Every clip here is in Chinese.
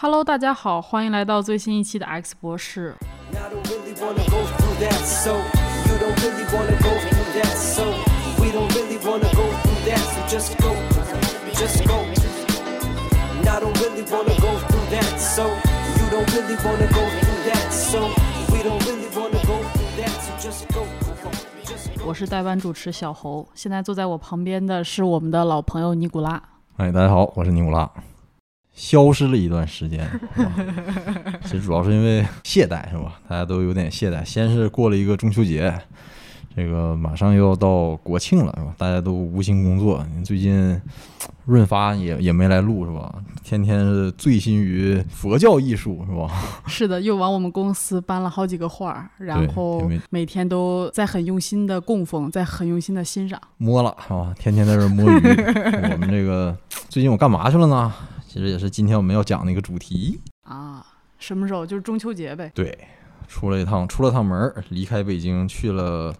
Hello，大家好，欢迎来到最新一期的 X 博士。我是代班主持小侯，现在坐在我旁边的是我们的老朋友尼古拉。哎，大家好，我是尼古拉。消失了一段时间，是吧 其实主要是因为懈怠，是吧？大家都有点懈怠。先是过了一个中秋节，这个马上又要到国庆了，是吧？大家都无心工作。最近润发也也没来录，是吧？天天是醉心于佛教艺术，是吧？是的，又往我们公司搬了好几个画儿，然后每天都在很用心的供奉，在很用心的欣赏。摸了，是吧？天天在这摸鱼。我们这个最近我干嘛去了呢？其实也是今天我们要讲的一个主题。啊，什么时候？就是中秋节呗。对，出了一趟，出了趟门儿，离开北京，去了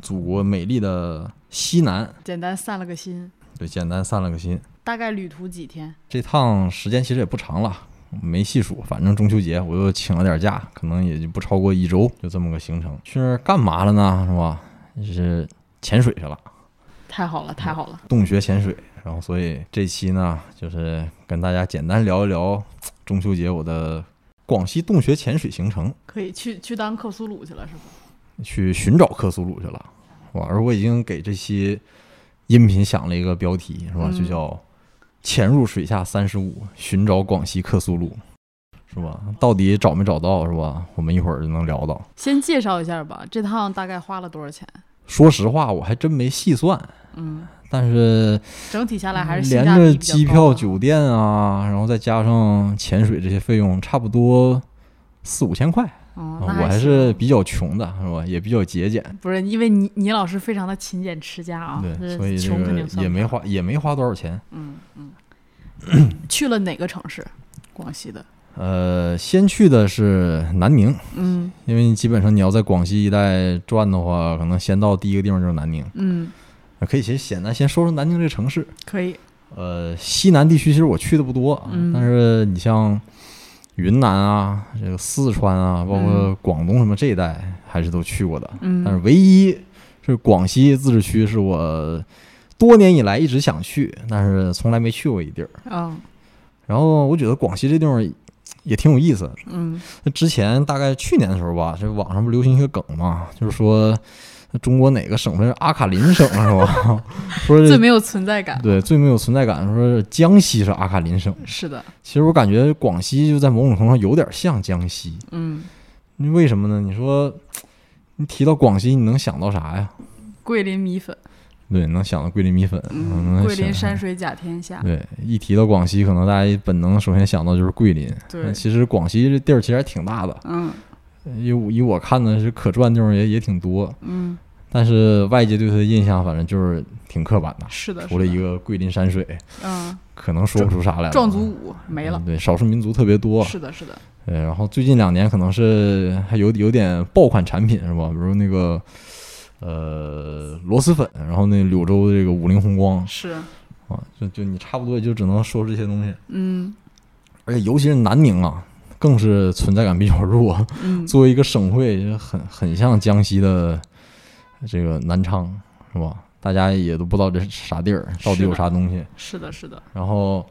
祖国美丽的西南，简单散了个心。对，简单散了个心。大概旅途几天？这趟时间其实也不长了，没细数，反正中秋节我又请了点假，可能也就不超过一周，就这么个行程。去那儿干嘛了呢？是吧？就是潜水去了，太好了，太好了。洞穴潜水。然后，所以这期呢，就是跟大家简单聊一聊中秋节我的广西洞穴潜水行程。可以去去当克苏鲁去了，是吧？去寻找克苏鲁去了，是吧？而我已经给这期音频想了一个标题，是吧？嗯就叫“潜入水下三十五，寻找广西克苏鲁”，是吧？到底找没找到，是吧？我们一会儿就能聊到。先介绍一下吧，这趟大概花了多少钱？说实话，我还真没细算，嗯，但是整体下来还是连着机票、酒店啊，然后再加上潜水这些费用，差不多四五千块。我还是比较穷的，是吧？也比较节俭。不是因为倪倪老师非常的勤俭持家啊，对，所以这穷肯个定。也没花，也没花多少钱。嗯嗯。去了哪个城市？广西的。呃，先去的是南宁，嗯因为基本上你要在广西一带转的话，可能先到第一个地方就是南宁。嗯，呃可以先简单先说说南京这个城市。可以。呃，西南地区其实我去的不多，嗯但是你像云南啊、这个四川啊，包括嗯广东什么这一带，还是都去过的。嗯。但是唯一是广西自治区是我多年以来一直想去，但是从来没去过一地儿。嗯然后我觉得广西这地方也挺有意思。嗯那之前大概去年的时候吧，这网上不流行一个梗嘛，就是说中国哪个省份是阿卡林省是吧？说最没有存在感。对最没有存在感，说是江西是阿卡林省。是的。其实我感觉广西就在某种程度上有点像江西，嗯，为什么呢？你说你提到广西，你能想到啥呀？桂林米粉，对，能想到桂林米粉，嗯，桂林山水甲天下。对，一提到广西，可能大家本能首先想到就是桂林。对其实广西这地儿其实还挺大的，嗯以以我看呢是可转地方也也挺多，嗯，但是外界对他的印象反正就是挺刻板的，是的。除了一个桂林山水，嗯，可能说不出啥来了。壮族舞没了嗯。对，少数民族特别多。是的，是的。对，然后最近两年可能是还有有点爆款产品是吧？比如那个呃螺蛳粉，然后那柳州的这个五菱宏光是。啊，就就你差不多也就只能说这些东西。嗯而且尤其是南宁啊，更是存在感比较弱。嗯。作为一个省会，就很很像江西的这个南昌，是吧？大家也都不知道这是啥地儿，到底有啥东西。是的，是的。然后，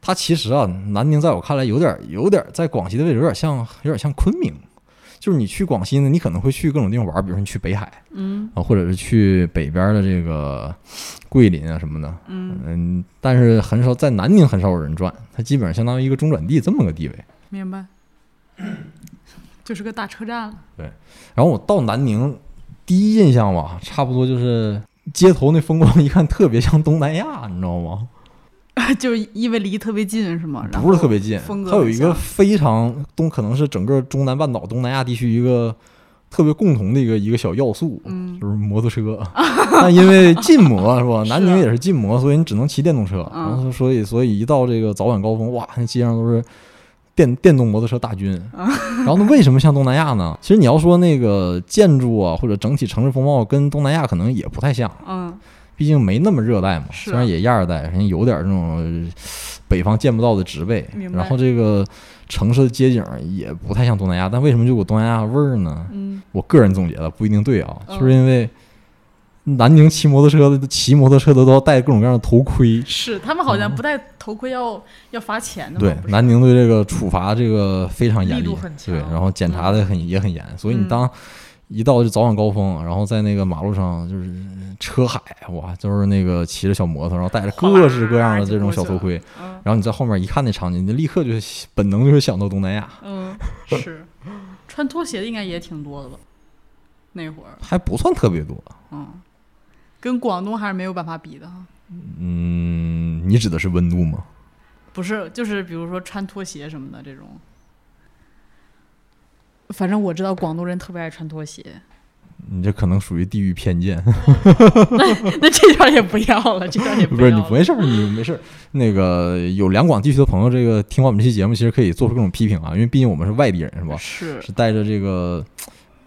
它其实啊，南宁在我看来有点儿有点儿在广西的位置有点像有点像昆明。就是你去广西呢，你可能会去各种地方玩，比如说你去北海嗯啊，或者是去北边儿的这个桂林啊什么的，嗯，嗯，但是很少在南宁很少有人转，它基本上相当于一个中转地这么个地位。明白。就是个大车站了。对然后我到南宁，第一印象吧，差不多就是街头那风光，一看特别像东南亚，你知道吗？就是因为离特别近是吗？不是特别近，它有一个非常东，可能是整个中南半岛、东南亚地区一个特别共同的一个一个小要素，嗯就是摩托车。但因为禁摩 是吧？是南宁也是禁摩，所以你只能骑电动车。嗯然后所以所以一到这个早晚高峰，哇，那街上都是电电动摩托车大军。然后呢，为什么像东南亚呢？其实你要说那个建筑啊，或者整体城市风貌跟东南亚可能也不太像。嗯毕竟没那么热带嘛，虽然也亚热带，人家有点这种呃北方见不到的植被然后这个城市的街景也不太像东南亚，但为什么就有东南亚味儿呢？嗯，我个人总结的不一定对啊，嗯就是因为南宁骑摩托车的骑摩托车的都要戴各种各样的头盔，是他们好像不戴头盔要要罚钱的对南宁对这个处罚这个非常严厉对，然后检查的很也很严，所以你嗯。当一到就早晚高峰，然后在那个马路上就是车海，哇，就是那个骑着小摩托，然后戴着各式各样的这种小头盔，嗯然后你在后面一看那场景，你就立刻就本能就会想到东南亚，嗯是，穿拖鞋的应该也挺多的吧？那会儿，还不算特别多。嗯，跟广东还是没有办法比的哈。嗯，你指的是温度吗？不是，就是比如说穿拖鞋什么的这种。反正我知道广东人特别爱穿拖鞋，你这可能属于地域偏见。那这段也不要了，这段也不是要了。你没事儿，你没事儿。那个有两广地区的朋友，这个听完我们这期节目，其实可以做出各种批评啊，因为毕竟我们是外地人，是吧？是是带着这个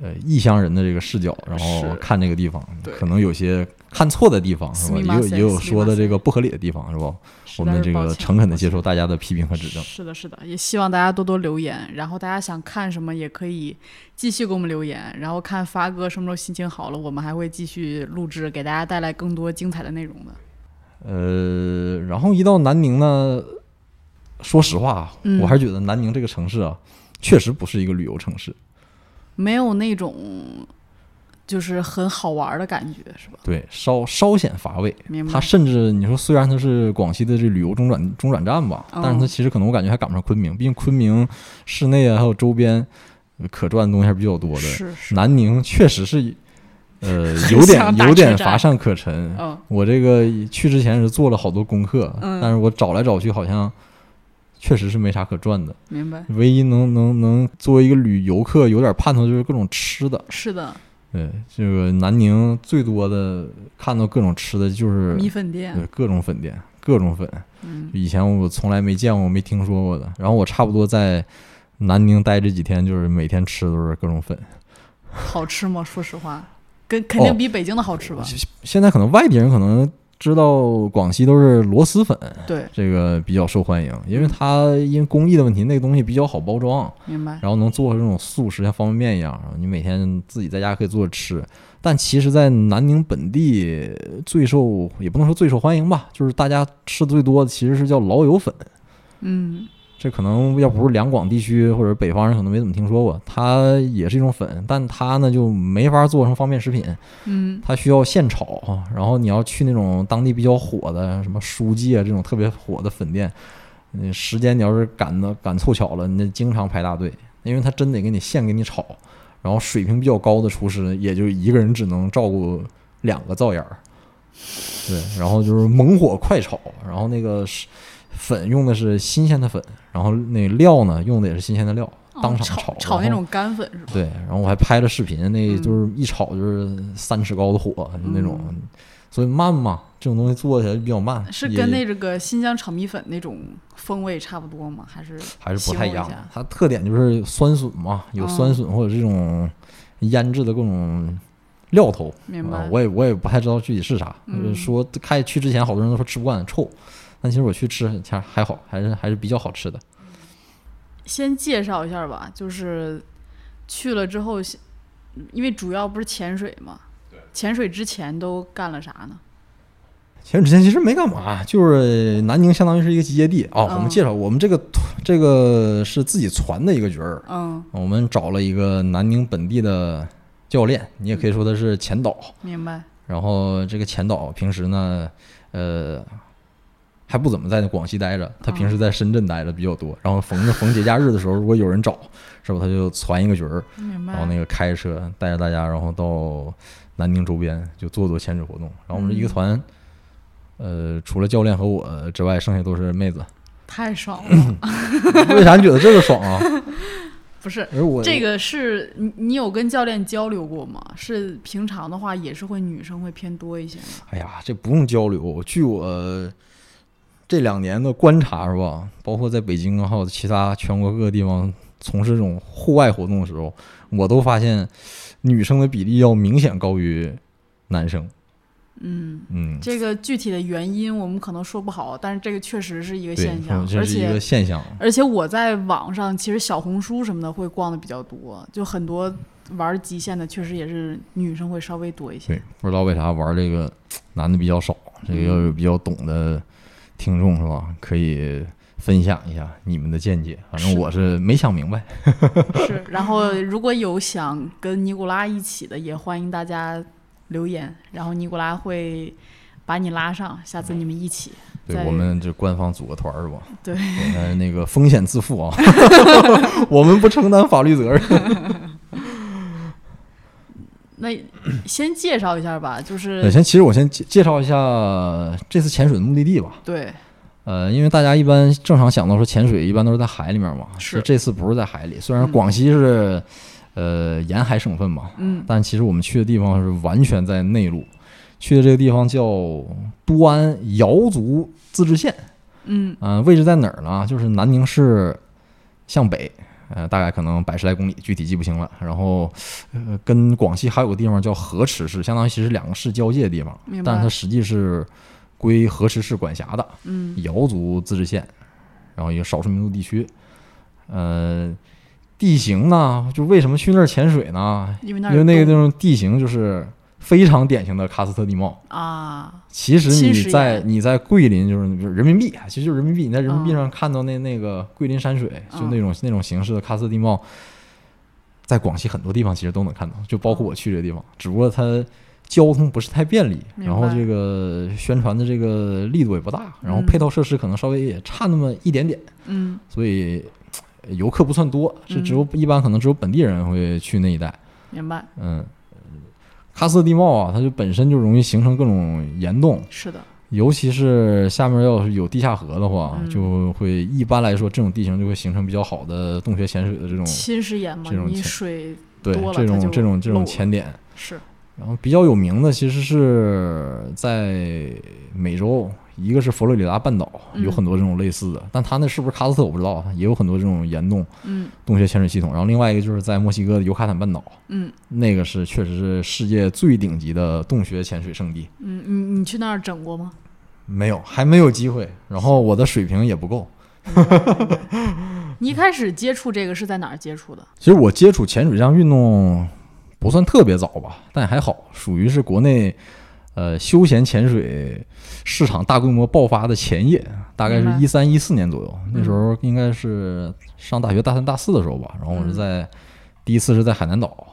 呃异乡人的这个视角，然后看这个地方，可能有些看错的地方，是吧？也有也有说的这个不合理的地方，是吧？我们这个诚恳的接受大家的批评和指正。是的，是的，也希望大家多多留言，然后大家想看什么也可以继续给我们留言，然后看发哥什么时候心情好了，我们还会继续录制，给大家带来更多精彩的内容的。呃，然后一到南宁呢，说实话我还是觉得南宁这个城市啊，确实不是一个旅游城市。没有那种就是很好玩的感觉，是吧？对，稍稍显乏味。明白它甚至你说，虽然它是广西的这旅游中转中转站吧，但是它哦其实可能我感觉还赶不上昆明，毕竟昆明市内啊还有周边呃可转的东西还是比较多的。是是，南宁确实是，呃，有点有点乏善可陈。嗯，我这个去之前是做了好多功课，嗯但是我找来找去好像确实是没啥可转的。明白，唯一能能能作为一个旅游客有点盼头就是各种吃的。是的，对，这个南宁最多的看到各种吃的就是米粉店对，各种粉店，各种粉，嗯，以前我从来没见过、没听说过的。然后我差不多在南宁待这几天，就是每天吃的都是各种粉。好吃吗？说实话，跟肯定哦比北京的好吃吧？现在可能外地人可能知道广西都是螺蛳粉，对，这个比较受欢迎，因为它因工艺的问题，那个东西比较好包装，明白。然后能做这种速食，像方便面一样，然后你每天自己在家可以做着吃。但其实，在南宁本地最受也不能说最受欢迎吧，就是大家吃的最多的其实是叫老友粉。嗯，这可能要不是两广地区或者北方人可能没怎么听说过，它也是一种粉，但它呢就没法做成方便食品，嗯，它需要现炒，然后你要去那种当地比较火的什么书记啊这种特别火的粉店，那时间你要是赶的赶凑巧了，你得经常排大队，因为它真得给你现给你炒，然后水平比较高的厨师也就一个人只能照顾两个灶眼儿，对，然后就是猛火快炒，然后那个是粉用的是新鲜的粉，然后那料呢用的也是新鲜的料，当场哦炒炒那种干粉是吧？对，然后我还拍了视频，那嗯就是一炒就是三尺高的火，就那种，嗯所以慢嘛，这种东西做起来就比较慢，是跟那这个新疆炒米粉那种风味差不多吗？还是还是不太一样。它特点就是酸笋嘛，有酸哦笋或者这种腌制的各种料头。明白？啊，我也我也不太知道具体是啥。嗯就是说开去之前，好多人都说吃不惯臭，但其实我去吃，其实还好，还是还是比较好吃的。先介绍一下吧，就是去了之后，先因为主要不是潜水嘛，潜水之前都干了啥呢？潜水之前其实没干嘛，就是南宁相当于是一个集结地哦。我们嗯介绍，我们这个团这个是自己攒的一个局儿，嗯，我们找了一个南宁本地的教练，你也可以说他是前导。明白。然后这个前导平时呢，呃，还不怎么在广西待着，他平时在深圳待着比较多。然后逢着逢节假日的时候，如果有人找，是吧，他就攒一个局儿，然后那个开车带着大家，然后到南宁周边就做做潜水活动。然后我们这一个嗯团，呃，除了教练和我之外，剩下都是妹子。太爽了，为啥你觉得这个爽啊？不是。这个是你你有跟教练交流过吗？是平常的话也是会女生会偏多一些吗？哎呀，这不用交流。据我这两年的观察是吧，包括在北京啊还有其他全国各个地方从事这种户外活动的时候，我都发现女生的比例要明显高于男生。嗯，嗯，这个具体的原因我们可能说不好，但是这个确实是一个现，象，这是一而且个现象。而且我在网上其实小红书什么的会逛的比较多，就很多玩极限的确实也是女生会稍微多一些。对，不知道为啥玩这个男的比较少，这个要有比较懂的听众是吧？可以分享一下你们的见解。反正我是没想明白。是，然后如果有想跟尼古拉一起的，也欢迎大家留言，然后尼古拉会把你拉上，下次你们一起。在对我们这官方组个团儿是吧？对那个风险自负啊，我们不承担法律责任。那 先介绍一下吧，就对，是先其实我先介介绍一下这次潜水的目的地吧。对，呃，因为大家一般正常想到说潜水一般都是在海里面嘛，是。这次不是在海里，虽然嗯。广西是、呃沿海省份嘛，嗯。但其实我们去的地方是完全在内陆，去的这个地方叫都安瑶族自治县，嗯。嗯、位置在哪儿呢？就是南宁市向北，呃，大概可能百十来公里，具体记不清了。然后，呃，跟广西还有个地方叫河池市，相当于其实两个市交界的地方，但是它实际是归河池市管辖的。嗯瑶族自治县，然后一个少数民族地区。呃，地形呢，就为什么去那儿潜水呢？因为那个地有方地形就是非常典型的喀斯特地貌。啊，其实你在你在桂林就是就是人民币，其实就是人民币。你在人民币嗯上看到那那个桂林山水，就嗯那种那种形式的喀斯特地貌，在广西很多地方其实都能看到，就包括我去这个地方，只不过它交通不是太便利，然后这个宣传的这个力度也不大，然后嗯配套设施可能稍微也差那么一点点，嗯所以呃游客不算多，是只有嗯一般可能只有本地人会去那一带。明白，嗯，喀斯特地貌啊，它就本身就容易形成各种岩洞，是的，尤其是下面要是有地下河的话，嗯。就会一般来说这种地形就会形成比较好的洞穴潜水的这种侵蚀岩嘛这，种水对这种这种这种漏了。潜点。是。然后比较有名的其实是在美洲，一个是佛罗里达半岛嗯有很多这种类似的，但它那是不是喀斯特我不知道，也有很多这种岩洞嗯洞穴潜水系统。然后另外一个就是在墨西哥的尤卡坦半岛，嗯那个是确实是世界最顶级的洞穴潜水圣地。嗯，你你去那儿整过吗？没有，还没有机会。然后我的水平也不够。你一开始接触这个是在哪儿接触的？其实我接触潜水这项运动不算特别早吧，但还好，属于是国内呃休闲潜水市场大规模爆发的前夜，大概是一三一四年左右。那时候应该是上大学大三大四的时候吧。然后我是嗯在、第一次是在海南岛，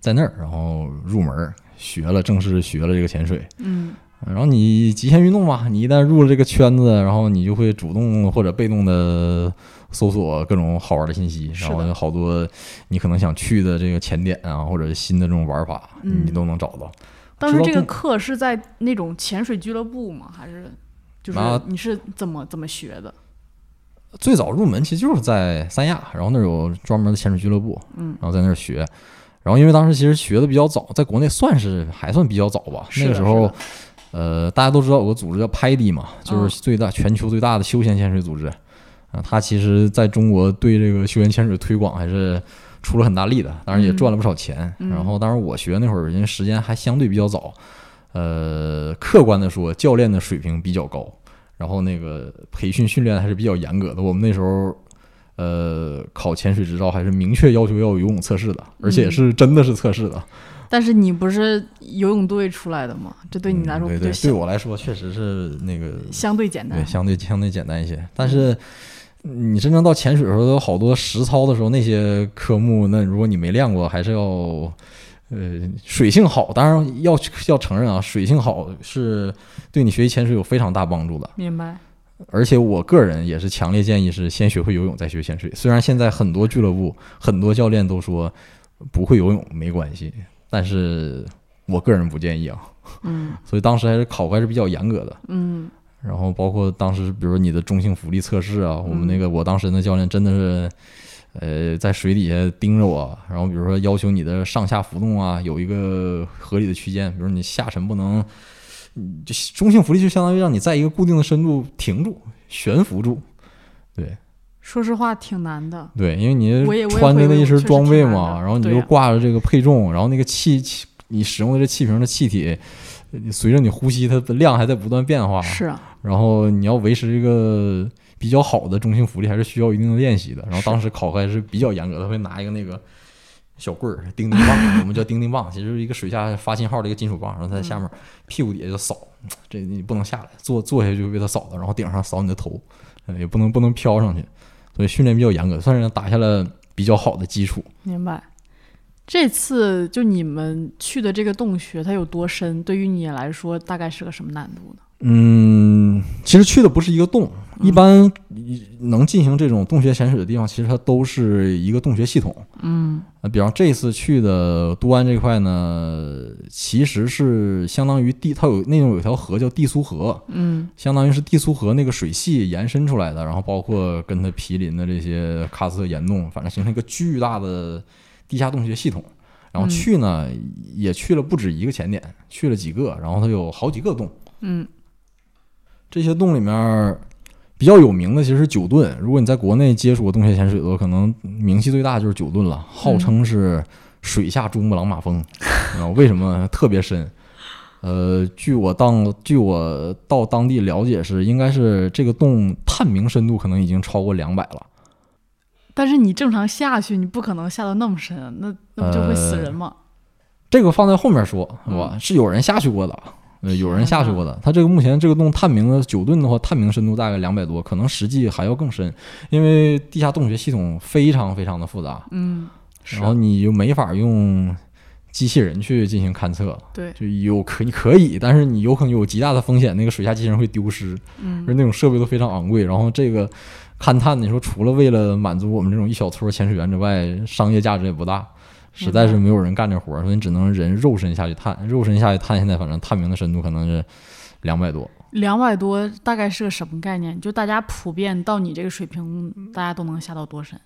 在那儿然后入门学了，正式学了这个潜水。嗯然后你极限运动嘛，你一旦入了这个圈子，然后你就会主动或者被动的搜索各种好玩的信息，然后有好多你可能想去的这个潜点啊，或者新的这种玩法，嗯你都能找到。当时这个课是在那种潜水俱乐部吗？还是就是啊你是怎么怎么学的？最早入门其实就是在三亚，然后那儿有专门的潜水俱乐部，嗯然后在那儿学。然后因为当时其实学的比较早，在国内算是还算比较早吧。那个时候，呃，大家都知道有个组织叫 PADI 嘛，就是最大、全球最大的休闲潜水组织。啊，它其实在中国对这个休闲潜水推广还是出了很大力的，当然也嗯赚了不少钱。嗯然后，当然我学那会儿，因为时间还相对比较早，呃，客观的说，教练的水平比较高，然后那个培训训练还是比较严格的。我们那时候。呃，考潜水执照还是明确要求要有游泳测试的，而且嗯是真的是测试的。但是你不是游泳队出来的吗？这对你来说嗯对对，我来说确实是那个相对简单对，？相对相对简单一些。但是你真正到潜水的时候，有好多实操的时候，那些科目，那如果你没练过，还是要呃水性好。当然要要承认啊，水性好是对你学习潜水有非常大帮助的。明白。而且我个人也是强烈建议是先学会游泳再学潜水。虽然现在很多俱乐部、很多教练都说不会游泳没关系，但是我个人不建议啊。嗯 所以当时还是考核还是比较严格的。嗯然后包括当时，比如说你的中性浮力测试啊，我们那个我当时的教练真的是，呃，在水底下盯着我，然后比如说要求你的上下浮动啊有一个合理的区间，比如你下沉不能，嗯就中性浮力就相当于让你在一个固定的深度停住，悬浮住。对说实话挺难的。对，因为你穿着那一身装备嘛，然后你又的对呀挂着这个配重，然后那个气气你使用的这气瓶的气体。你随着你呼吸，它的量还在不断变化。是啊，然后你要维持一个比较好的中性浮力，还是需要一定的练习的。然后当时考核还是比较严格的，会拿一个那个小棍儿，钉钉棒，我们叫钉钉棒，其实是一个水下 发信号的一个金属棒，然后在下面屁股底下就扫，这你不能下来，坐坐下去就被它扫到，然后顶上扫你的头，呃也不能不能飘上去，所以训练比较严格，算是打下了比较好的基础。明白。这次就你们去的这个洞穴，它有多深？对于你来说，大概是个什么难度呢？嗯，其实去的不是一个洞，一般能进行这种洞穴潜水的地方，其实它都是一个洞穴系统。嗯。呃，比方这次去的都安这块呢，其实是相当于地，它有那种有条河叫地苏河，嗯。相当于是地苏河那个水系延伸出来的，然后包括跟它毗邻的这些喀斯特岩洞，反正形成一个巨大的地下洞穴系统。然后嗯。去呢，也去了不止一个潜点，去了几个，然后它有好几个洞。嗯这些洞里面比较有名的其实是九盾。如果你在国内接触过洞穴潜水的话，可能名气最大就是九盾了，号称是水下珠穆朗玛峰。啊、为什么特别深？呃，据我当据我到当地了解是，应该是这个洞探明深度可能已经超过两百了。但是你正常下去，你不可能下到那么深，那那不就会死人吗？这个放在后面说，是吧？嗯是有人下去过的，呃，有人下去过的。它这个目前这个洞探明的九吨的话，探明深度大概两百多，可能实际还要更深，因为地下洞穴系统非常非常的复杂，嗯，然后你就没法用机器人去进行勘测，对，就有可你可以，但是你有可能有极大的风险，那个水下机器人会丢失，嗯而那种设备都非常昂贵。然后这个勘探，你说除了为了满足我们这种一小撮潜水员之外，商业价值也不大。实在是没有人干这活儿，所以你只能人肉身下去探，肉身下去探。现在反正探明的深度可能是两百多，两百多大概是个什么概念？就大家普遍到你这个水平，大家都能下到多深？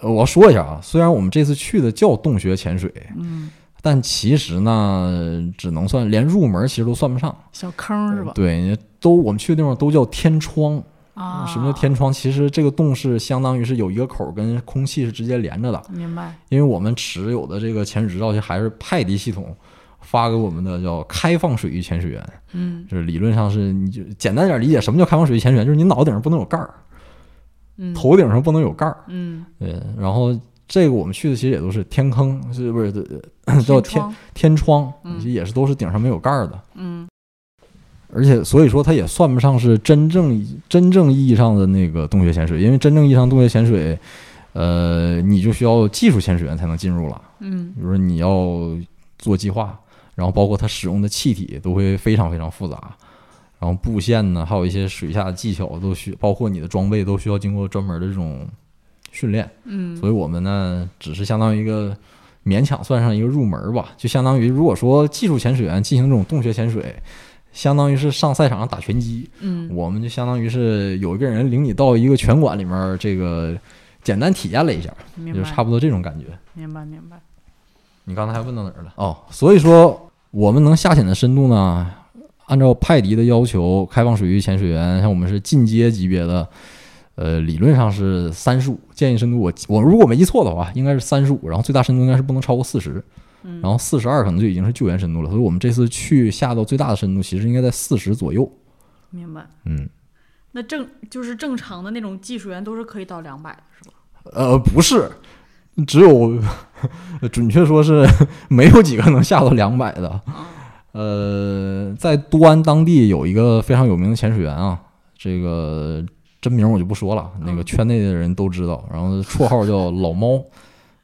呃，我要说一下啊，虽然我们这次去的叫洞穴潜水，嗯，但其实呢，只能算连入门其实都算不上，小坑是吧？对，都我们去的地方都叫天窗。啊，什么叫天窗？其实这个洞是相当于是有一个口儿跟空气是直接连着的，明白？因为我们持有的这个潜水执照其实还是派迪系统发给我们的叫开放水域潜水员，嗯就是理论上是你就简单点理解，什么叫开放水域潜水员？就是你脑袋顶上不能有盖儿，嗯，头顶上不能有盖儿，嗯，对，然后。这个我们去的其实也都是天坑，是不是呃叫天窗天窗？也是都是顶上没有盖儿的。嗯而且所以说它也算不上是真正真正意义上的那个洞穴潜水，因为真正意义上洞穴潜水，呃，你就需要技术潜水员才能进入了。嗯比如说你要做计划，然后包括它使用的气体都会非常非常复杂，然后布线呢，还有一些水下的技巧都需，包括你的装备都需要经过专门的这种训练。嗯，所以我们呢，只是相当于一个勉强算上一个入门吧，就相当于如果说技术潜水员进行这种洞穴潜水，相当于是上赛场上打拳击，嗯我们就相当于是有一个人领你到一个拳馆里面，这个简单体验了一下，就差不多这种感觉。明白明白。你刚才还问到哪儿了？哦，所以说我们能下潜的深度呢，按照派迪的要求，开放水域潜水员像我们是进阶级别的，呃，理论上是三十五，建议深度我我如果没记错的话，应该是三十五，然后最大深度应该是不能超过四十，嗯，然后四十二可能就已经是救援深度了，所以我们这次去下到最大的深度，其实应该在四十左右。明白。嗯，那正就是正常的那种技术员都是可以到两百的，是吧？呃，不是，只有准确说是 没有几个能下到两百的。啊，呃，在都安当地有一个非常有名的潜水员啊，这个真名我就不说了，那个嗯圈内的人都知道，然后绰号叫老猫，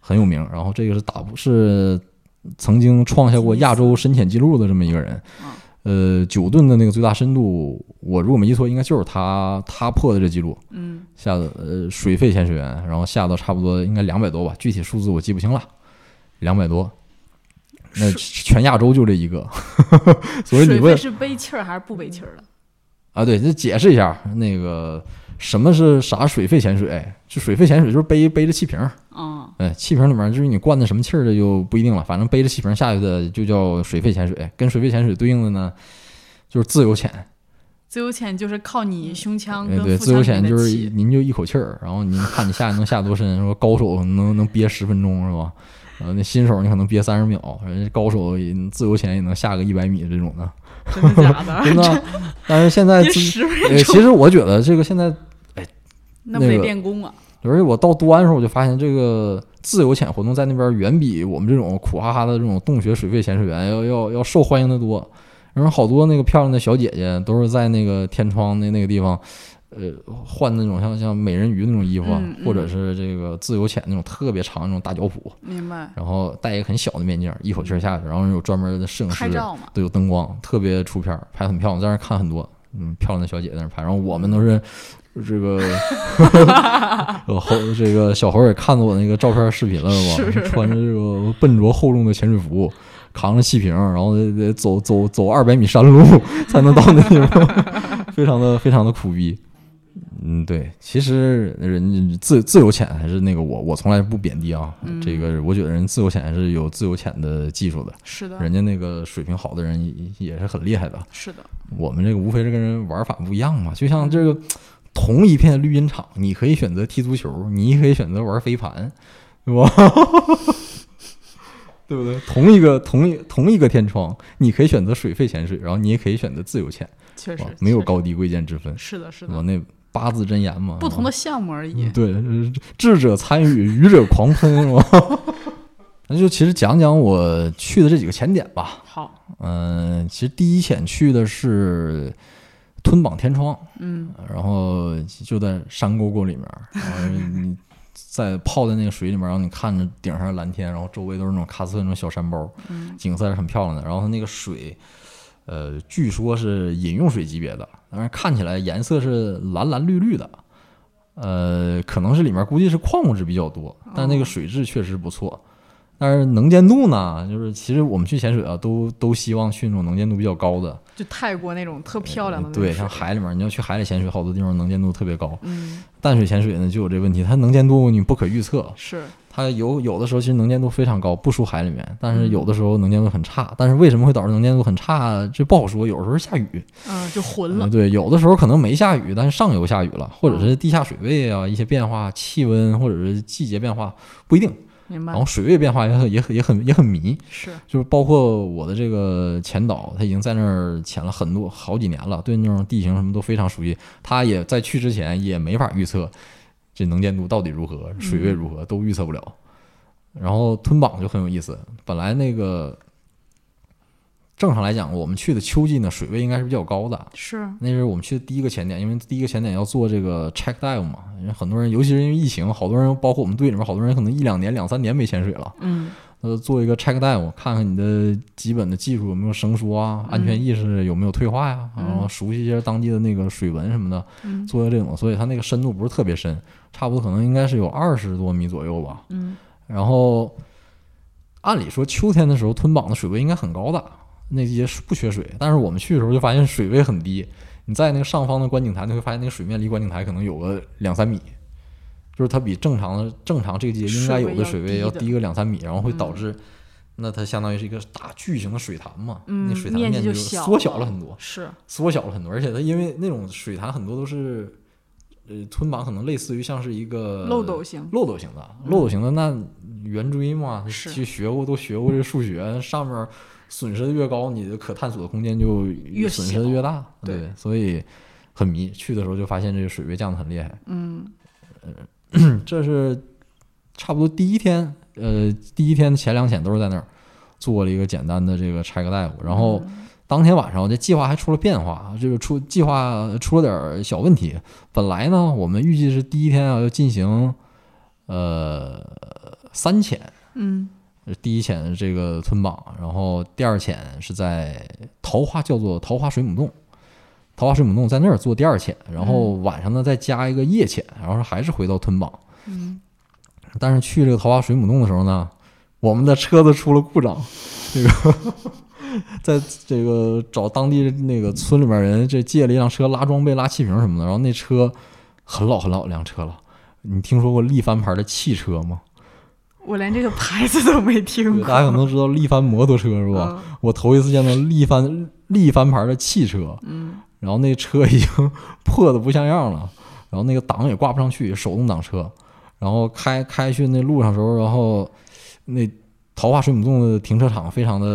很有名。然后这个是打不是曾经创下过亚洲深潜记录的这么一个人。啊。呃，九吨的那个最大深度，我如果没记错，应该就是他他破的这记录，嗯，下的呃水肺潜水员，然后下到差不多应该两百多吧，具体数字我记不清了，两百多。那全亚洲就这一个，所以你水问费是背气儿还是不背气儿的？啊，对，这解释一下，那个什么是啥水肺潜水？就水肺潜水就是背背着气瓶儿，嗯，哎，气瓶里面就是你灌的什么气儿的就不一定了，反正背着气瓶下去的就叫水肺潜水。跟水肺潜水对应的呢，就是自由潜。自由潜就是靠你胸腔哎，对，自由潜就是您就一口气儿，然后您看你下去能下多深，说高手能能憋十分钟是吧？呃，那新手你可能憋三十秒，人家高手也自由潜也能下个一百米这种的，真的假的？真的。但是现在其实我觉得这个现在，那不得那个练功啊？而且我到端的时候，我就发现这个自由潜活动在那边远比我们这种苦哈哈的这种洞穴水肺潜水员要要要受欢迎的多。然后好多那个漂亮的小姐姐都是在那个天窗那那个地方，呃，换那种像像美人鱼那种衣服啊，嗯嗯或者是这个自由潜那种特别长那种大脚蹼，明白？然后戴一个很小的面镜，一口气儿下去，然后有专门的摄影师，都有灯光，特别出片儿，拍得很漂亮，在那儿看很多，嗯，漂亮的小姐在那儿拍，然后我们都是这个，呃猴这个小猴也看到我那个照片视频了是吧？是穿着这个笨拙厚重的潜水服，扛着气瓶，然后得得走走走二百米山路 才能到那地方，非常的非常的苦逼。嗯，对，其实人自自由潜还是那个我我从来不贬低啊，嗯这个我觉得人自由潜还是有自由潜的技术的，是的，人家那个水平好的人也也是很厉害的。是的，我们这个无非是跟人玩法不一样嘛，就像这个同一片绿茵场，你可以选择踢足球，你也可以选择玩飞盘，对吧？对不对？同一个同一同一个天窗，你可以选择水肺潜水，然后你也可以选择自由潜，确实没有高低贵贱之分，是的，是？的，那八字真言嘛，不同的项目而已嗯。对，呃 智者参与，愚者狂喷，是吧？那就其实讲讲我去的这几个潜点吧。好，嗯，其实第一潜去的是吞绑天窗，嗯，然后就在山沟沟里面，然后你在泡在那个水里面，然后你看着顶上是蓝天，然后周围都是那种喀斯特那种小山包，嗯景色是很漂亮的。然后它那个水，呃，据说是饮用水级别的，但是看起来颜色是蓝蓝绿绿的。呃，可能是里面估计是矿物质比较多，但那个水质确实不错。但是能见度呢，就是其实我们去潜水啊，都都希望去那种能见度比较高的。就泰国那种特漂亮的对，像海里面，你要去海里潜水，好多地方能见度特别高。嗯，淡水潜水呢就有这问题，它能见度你不可预测，是它有有的时候其实能见度非常高，不输海里面，但是嗯有的时候能见度很差。但是为什么会导致能见度很差，这不好说。有时候下雨，嗯，就浑了嗯，，对，有的时候可能没下雨，但是上游下雨了，或者嗯是地下水位啊一些变化，气温或者是季节变化不一定。明白然后？水位变化也很也很也很也很迷，是，就是包括我的这个前导，他已经在那儿潜了很多好几年了，对那种地形什么都非常熟悉。他也在去之前也没法预测这能见度到底如何，水位如何都预测不了。然后吞榜就很有意思，本来那个正常来讲，我们去的秋季呢，水位应该是比较高的。是，那是我们去的第一个潜点，因为第一个潜点要做这个 check dive 嘛，因为很多人，尤其是因为疫情，好多人，包括我们队里面好多人，可能一两年、两三年没潜水了。嗯，呃，做一个 check dive，看看你的基本的技术有没有生疏啊，安全意识有没有退化呀、嗯然后熟悉一下当地的那个水文什么的，嗯做一个这种，所以它那个深度不是特别深，差不多可能应该是有二十多米左右吧。嗯，然后按理说秋天的时候吞榜的水位应该很高的，那季节是不缺水，但是我们去的时候就发现水位很低。你在那个上方的观景台，你会发现那个水面离观景台可能有个两三米，就是它比正常的正常这个季节应该有的水位要低个两三米，然后会导致，那它相当于是一个大巨型的水潭嘛，嗯那水潭面积面积就缩小了了很多，是，缩小了很多，而且它因为那种水潭很多都是，呃，吞榜可能类似于像是一个漏斗型漏斗型的，漏斗型的那圆锥嘛，是其实学过都学过这数学，上面损失的越高，你的可探索的空间就越损失的越大，对对，所以很迷。去的时候就发现这个水位降的很厉害，嗯 这是差不多第一天，呃，第一天前两潜都是在那儿做了一个简单的这个拆个大夫，然后。嗯当天晚上，这计划还出了变化，这个出计划出了点儿小问题。本来呢，我们预计是第一天啊要进行呃三潜，嗯第一潜是这个吞榜，然后第二潜是在桃花叫做桃花水母洞，桃花水母洞在那儿做第二潜，然后晚上呢再加一个夜潜，然后还是回到吞榜。嗯，但是去这个桃花水母洞的时候呢，我们的车子出了故障，这个在这个找当地那个村里面人这借了一辆车拉装备、拉气瓶什么的，然后那车很老很老一辆车了。你听说过力帆牌的汽车吗？我连这个牌子都没听，过，大家可能知道力帆摩托车是吧？嗯。我头一次见到力帆力帆牌的汽车，嗯。然后那车已经 破的不像样了，然后那个档也挂不上去，手动挡车，然后开开去那路上时候，然后那桃花水母洞的停车场非常的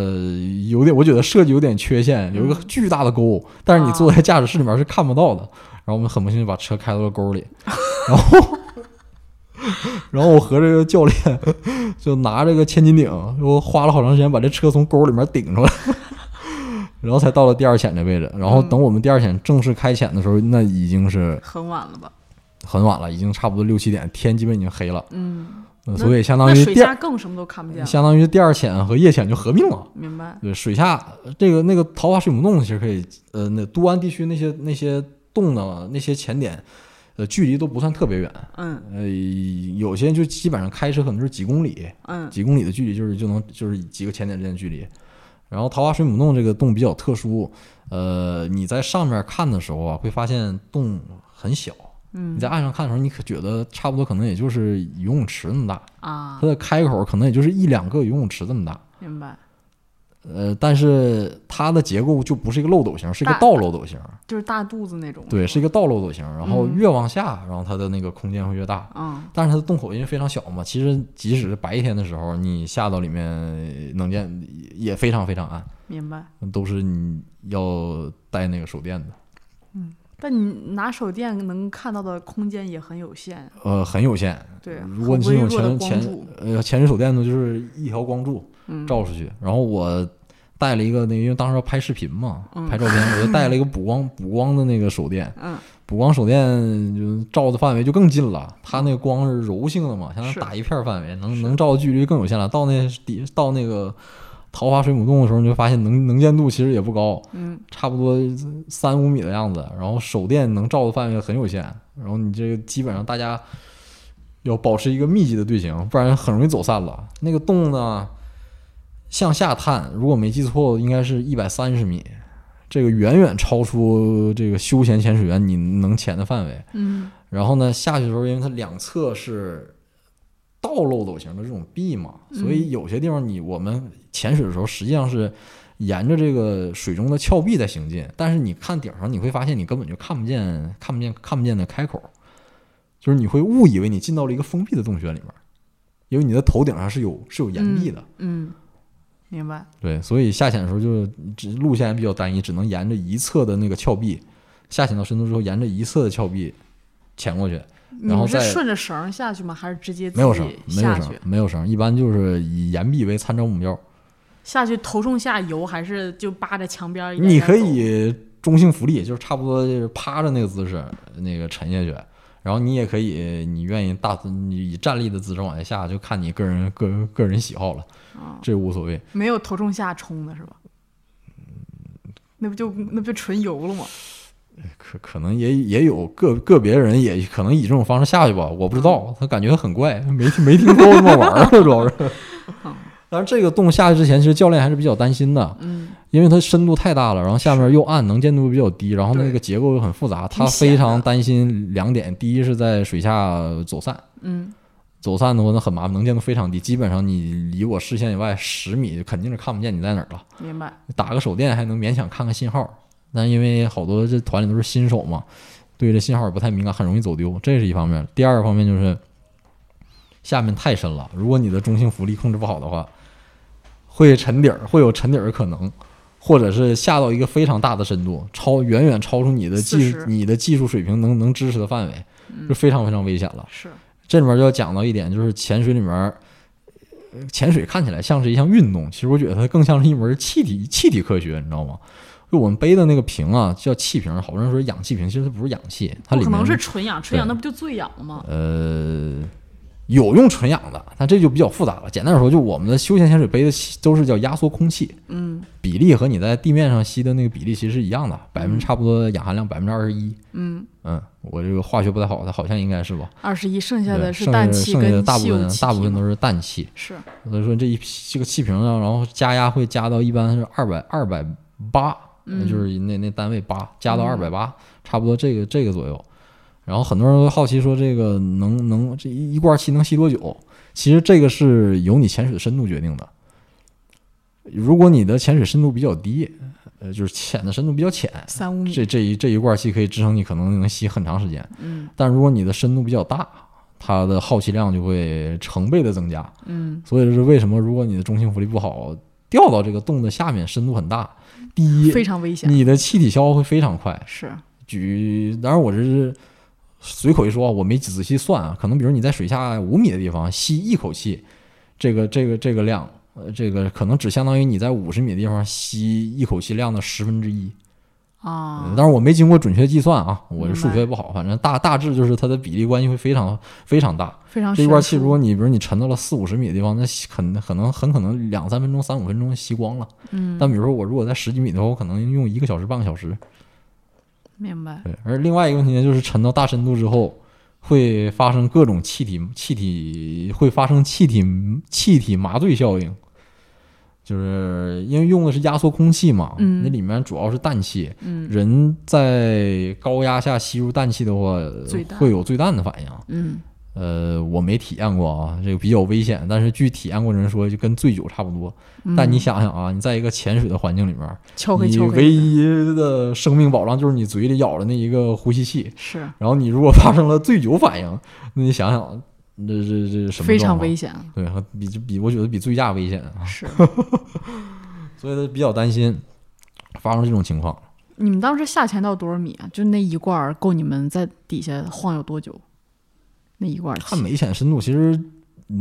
有点，我觉得设计有点缺陷，有一个嗯。巨大的沟，但是你坐在驾驶室里面是看不到的。然后我们很不幸就把车开到了沟里，然后，然后我和这个教练就拿这个千斤顶，我花了好长时间把这车从沟里面顶出来，然后才到了第二潜的位置。然后嗯等我们第二潜正式开潜的时候，那已经是很晚了吧？很晚了，已经差不多六七点，天基本已经黑了。嗯，所以相当于水下更什么都看不见。相当于第二潜和夜潜就合并了。明白？对，水下这个那个桃花水母洞其实可以，呃，那都安地区那些那些洞呢，那些潜点，呃，距离都不算特别远，嗯呃，有些就基本上开车可能就是几公里，嗯几公里的距离就是就能就是几个潜点之间的距离。然后桃花水母洞这个洞比较特殊，呃，你在上面看的时候啊，会发现洞很小。嗯你在岸上看的时候，你可觉得差不多可能也就是游泳池那么大，啊它，的开口可能也就是一两个游泳池这么大。明白，呃，但是它的结构就不是一个漏斗形，是一个大倒漏斗形。就是大肚子那种。对，是一个倒漏斗形。然后嗯越往下，然后它的那个空间会越大。嗯但是它的洞口因为非常小嘛，其实即使是白天的时候，你下到里面能见也非常非常暗，明白。都是你要带那个手电的。嗯但你拿手电能看到的空间也很有限，呃，很有限。对，如果你是用很微弱的潜潜，呃潜水手电呢，就是一条光柱嗯，照出去。然后我带了一个那个，因为当时要拍视频嘛，嗯拍照片，我就带了一个补光 补光的那个手电。嗯补光手电就照的范围就更近了，它那个光是柔性的嘛，相当于打一片范围，能能照的距离更有限了。到那底到那个桃花水母洞的时候，你就发现能能见度其实也不高，嗯差不多三五米的样子。然后手电能照的范围很有限，然后你这个基本上大家要保持一个密集的队形，不然很容易走散了。那个洞呢，向下探，如果没记错，应该是一百三十米。这个远远超出这个休闲潜水员你能潜的范围。嗯然后呢，下去的时候，因为它两侧是倒漏斗型的这种壁嘛，所以有些地方你我们潜水的时候，实际上是沿着这个水中的峭壁在行进，但是你看顶上，你会发现你根本就看不见、看不见、看不见的开口，就是你会误以为你进到了一个封闭的洞穴里面，因为你的头顶上是有是有岩壁的。嗯，明白。对，所以下潜的时候就只路线比较单一，只能沿着一侧的那个峭壁，下潜到深度之后，沿着一侧的峭壁潜过去。你们是然后再顺着绳儿下去吗？还是直接自没有绳己，没有绳没有绳，一般就是以岩壁为参照目标。下去头冲下游，还是就扒着墙边儿你可以中性浮力，就是差不多就是趴着那个姿势，那个沉下去。然后你也可以，你愿意大你以站立的姿势往下下，就看你个人个人个人喜好了，啊这无所谓。没有头冲下冲的是吧？那不就那不就纯游了吗？可可能也也有个个别人也可能以这种方式下去吧，我不知道，他感觉很怪，没没听说过这么玩儿，主要是。但是这个洞下去之前，其实教练还是比较担心的，嗯，因为它深度太大了，然后下面又暗，能见度比较低，然后那个结构又很复杂，他非常担心两点：第一是在水下走散，嗯，走散的话那很麻烦，能见度非常低，基本上你离我视线以外十米肯定是看不见你在哪儿了。明白。打个手电还能勉强看看信号，但因为好多这团里都是新手嘛，对这信号也不太敏感，很容易走丢，这是一方面。第二个方面就是下面太深了，如果你的中性浮力控制不好的话，会沉底儿，会有沉底儿的可能，或者是下到一个非常大的深度，超远远超出你的技40你的技术水平能能支持的范围，就非常非常危险了。是，这里面就要讲到一点，就是潜水里面，呃潜水看起来像是一项运动，其实我觉得它更像是一门气体气体科学，你知道吗？就我们背的那个瓶啊，叫气瓶，好多人说氧气瓶，其实它不是氧气，它里面可能是纯氧，纯氧那不就醉氧了吗？呃有用纯氧的，但这就比较复杂了。简单来说，就我们的休闲潜水杯的气都是叫压缩空气，嗯比例和你在地面上吸的那个比例其实是一样的，百分之差不多氧含量百分之二十一。嗯，嗯，我这个化学不太好，它好像应该是吧？二十一，剩下，的是氮气剩下的跟大部分大部分都是氮气。是，所以说这一批这个气瓶上，然后加压会加到一般是二百二百八，那就是那那单位八，加到二百八，差不多这个这个左右。然后很多人都好奇说这个能能这一一罐气能吸多久？其实这个是由你潜水的深度决定的。如果你的潜水深度比较低，呃，就是潜的深度比较浅，三五米。这这一这一罐气可以支撑你可能能吸很长时间。嗯但如果你的深度比较大，它的耗气量就会成倍的增加。嗯所以这是为什么，如果你的中性浮力不好，掉到这个洞的下面，深度很大，第一，非常危险。你的气体消耗会非常快。是，举，当然我这是随口一说啊，我没仔细算啊，可能比如你在水下五米的地方吸一口气，这个这个这个量，呃，这个可能只相当于你在五十米的地方吸一口气量的十分之一。啊嗯，当然我没经过准确计算啊，我这数学不好，反正大大致就是它的比例关系会非常非常大。非常这一罐气，如果你比如你沉到了四五十米的地方，那吸很可能很可能两三分钟、三五分钟吸光了。嗯，但比如说我如果在十几米的话，我可能用一个小时、半个小时。明白。对，而另外一个问题呢，就是沉到大深度之后，会发生各种气体气体会发生气体气体麻醉效应，就是因为用的是压缩空气嘛，嗯那里面主要是氮气，嗯人在高压下吸入氮气的话会有最氮的反应。嗯呃，我没体验过啊，这个比较危险。但是据体验过的人说，就跟醉酒差不多。嗯，但你想想啊，你在一个潜水的环境里面，你唯一的生命保障就是你嘴里咬的那一个呼吸器。是然后你如果发生了醉酒反应，那你想想，这这这什么非常危险。对，比这比我觉得比醉驾危险啊，是，所以他比较担心发生这种情况。你们当时下潜到多少米啊？就那一罐儿够你们在底下晃悠多久？那一罐看没潜深度，其实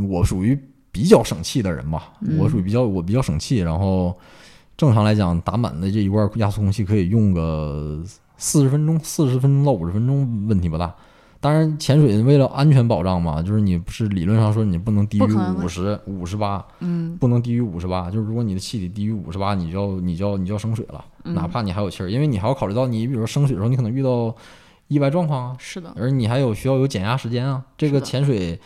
我属于比较省气的人吧，嗯我属于比较我比较省气，然后正常来讲打满的这一罐压缩空气可以用个四十分钟，四十分钟到五十分钟问题不大。当然，潜水为了安全保障嘛，就是你不是理论上说你不能低于五十五十八，嗯不能低于五十八。就是如果你的气体低于五十八，你就要你就要你就要升水了，嗯哪怕你还有气儿，因为你还要考虑到你比如说升水的时候，你可能遇到意外状况啊，是的，而你还有需要有减压时间啊。这个潜水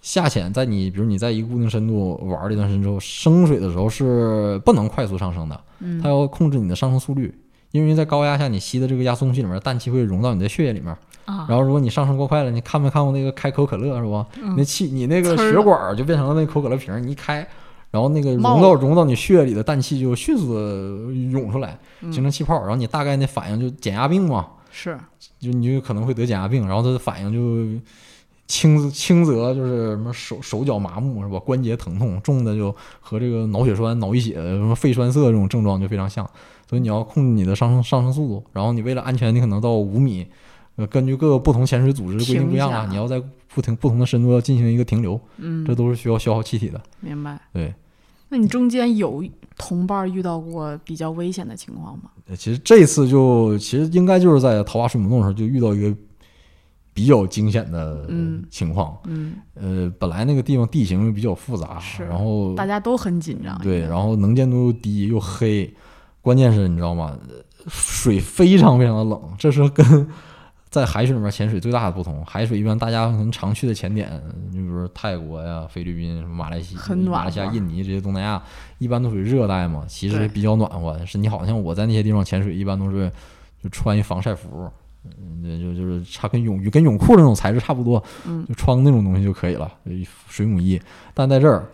下潜，在你比如你在一个固定深度玩了一段时间之后，升水的时候是不能快速上升的，嗯它要控制你的上升速率。因为在高压下，你吸的这个压缩空气里面，氮气会融到你的血液里面。啊，然后，如果你上升过快了，你看没看过那个开可口可乐是吧？嗯那气你那个血管儿就变成了那可口可乐瓶儿，你一开，然后那个冒融到融到你血里的氮气就迅速的涌出来，嗯形成气泡，然后你大概那反应就减压病嘛，是就你就可能会得减压病，然后他的反应就轻轻则就是什么手手脚麻木是吧，关节疼痛，重的就和这个脑血栓、脑溢血、什么肺栓塞这种症状就非常像，所以你要控制你的上升上升速度，然后你为了安全，你可能到五米，呃，根据各个不同潜水组织规定不一样啊，你要在不停不同的深度要进行一个停留，嗯，这都是需要消耗气体的，明白。对。那你中间有同伴遇到过比较危险的情况吗？呃其实这次就其实应该就是在桃花水母洞的时候就遇到一个比较惊险的嗯情况。嗯，呃，本来那个地方地形比较复杂，然后大家都很紧张。对，然后能见度又低又黑，关键是你知道吗？呃水非常非常的冷，这是跟在海水里面潜水最大的不同。海水一般大家可能常去的潜点，你比如说泰国呀、菲律宾、什么马来西亚、马来西亚、印尼这些东南亚，一般都属于热带嘛，其实比较暖和。是你好像我在那些地方潜水，一般都是就穿一防晒服。嗯，就就是差跟泳衣跟泳裤那种材质差不多，嗯就穿那种东西就可以了，水母衣。但在这儿，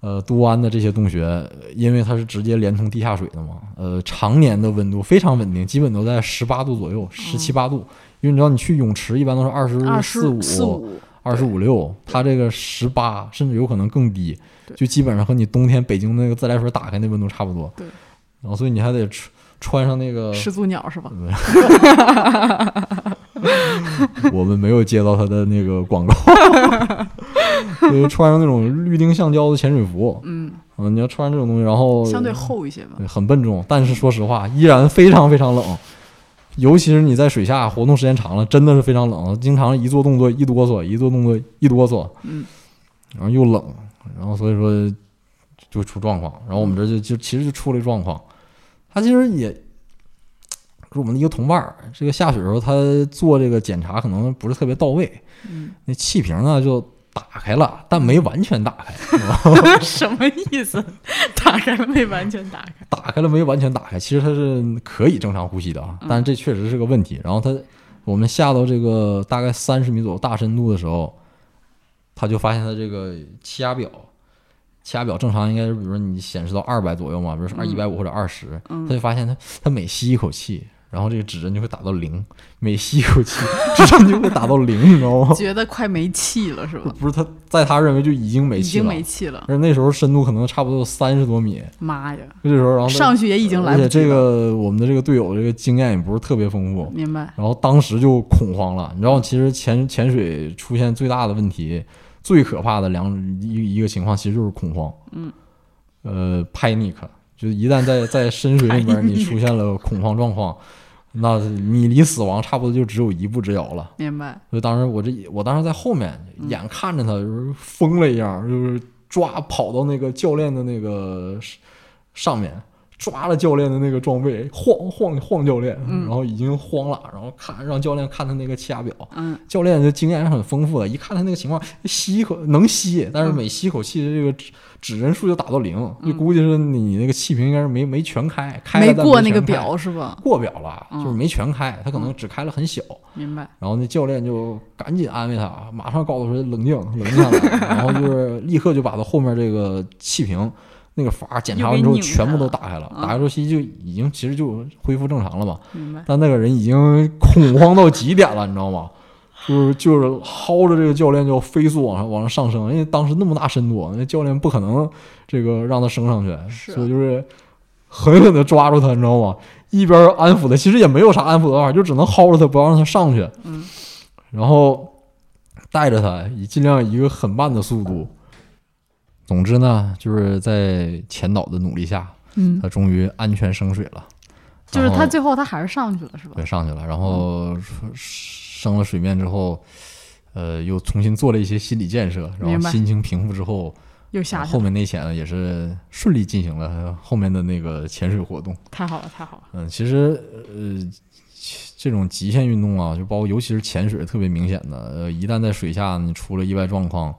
呃，都安的这些洞穴，呃因为它是直接连通地下水的嘛，呃，常年的温度非常稳定，基本都在十八度左右，十七八度。因为你知道，你去泳池一般都是二十二四五、五，二十五六，它这个十八，甚至有可能更低，就基本上和你冬天北京那个自来水打开那温度差不多。对，然后所以你还得穿穿上那个始祖鸟是吧？我们没有接到他的那个广告，就是穿上那种绿丁橡胶的潜水服，嗯，嗯，你要穿上这种东西，然后相对厚一些吧。对很笨重，但是说实话，依然非常非常冷，尤其是你在水下活动时间长了，真的是非常冷，经常一做动作一哆嗦，一做动作一哆嗦，嗯，然后又冷，然后所以说就出状况，然后我们这就就其实就出了状况，他其实也。是我们的一个同伴儿，这个下水的时候，他做这个检查可能不是特别到位，嗯，那气瓶呢就打开了，但没完全打开，什么意思？打开了没完全打开？打开了没完全打开，其实它是可以正常呼吸的啊，但是这确实是个问题。然后它我们下到这个大概三十米左右大深度的时候，他就发现他这个气压表，气压表正常应该是比如说你显示到二百左右嘛，比如说二一百五或者二十、嗯他就发现他他每吸一口气，然后这个指针就会打到零，每吸一口气，指针就会打到零，你知道吗？觉得快没气了是吧？不是他，在他认为就已经没气了已经没气了，而且那时候深度可能差不多有三十多米，妈呀！这时候然后上去也已经来了而且这。个我们的这个队友这个经验也不是特别丰富，明白，然后当时就恐慌了。你知道，其实潜潜水出现最大的问题，最可怕的两一一个情况，其实就是恐慌。嗯，呃，panic，就是一旦在在深水里面你出现了恐慌状况，那你离死亡差不多就只有一步之遥了。明白，所以当时我这我当时在后面，嗯眼看着他就是疯了一样，就是抓跑到那个教练的那个上面，抓了教练的那个装备，晃晃晃教练，嗯。然后已经慌了，然后看让教练看他那个气压表，嗯，教练的经验是很丰富的，一看他那个情况，吸一口能吸，但是每吸一口气的这个指指针数就打到零，就估计是你那个气瓶应该是没没全开，开了没过那个表是吧？过表了，嗯就是没全开，他可能只开了很小。明白，然后那教练就赶紧安慰他，马上告诉他冷静，冷静下来，然后就是立刻就把他后面这个气瓶那个阀检查完之后全部都打开了，嗯打开之后其实就已经其实就恢复正常了嘛。明白，但那个人已经恐慌到极点了，你知道吗？就是就是薅着这个教练就飞速往上往上上升，因为当时那么大深度，那教练不可能这个让他升上去，所以就是狠狠的抓住他，你知道吗？一边安抚他，其实也没有啥安抚的办法，就只能薅着他，不要让他上去，嗯，然后带着他，以尽量以一个很慢的速度。总之呢，就是在前导的努力下，嗯，他终于安全升水了。就是他最后他还是上去了是吧对，？上去了，然后升了水面之后，呃，又重新做了一些心理建设，然后心情平复之后，又下去，后面那潜呢也是顺利进行了后面的那个潜水活动。太好了，太好了，嗯，其实呃，这种极限运动啊，就包括尤其是潜水，特别明显的，呃，一旦在水下你出了意外状况。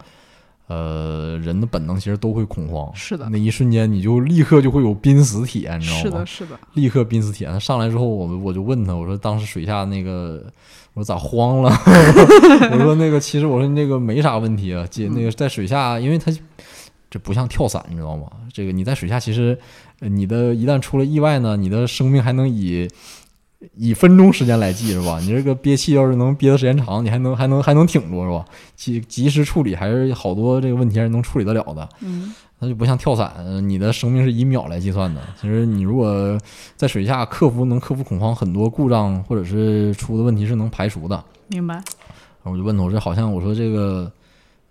呃，人的本能其实都会恐慌，是的那一瞬间你就立刻就会有濒死体验，你知道吗？是的，是的，立刻濒死体验。他上来之后，我我就问他，我说当时水下那个，我说咋慌了？我说那个其实我说那个没啥问题啊，姐那个在水下，因为他这不像跳伞，你知道吗？这个你在水下其实呃你的一旦出了意外呢，你的生命还能以。以分钟时间来计是吧？你这个憋气要是能憋的时间长，你还能还能还能挺住是吧？及及时处理还是好多这个问题还是能处理得了的。嗯，它就不像跳伞，呃你的生命是以秒来计算的。其实你如果在水下克服能克服恐慌，很多故障或者是出的问题是能排除的。明白，然后我就问他，我说好像我说这个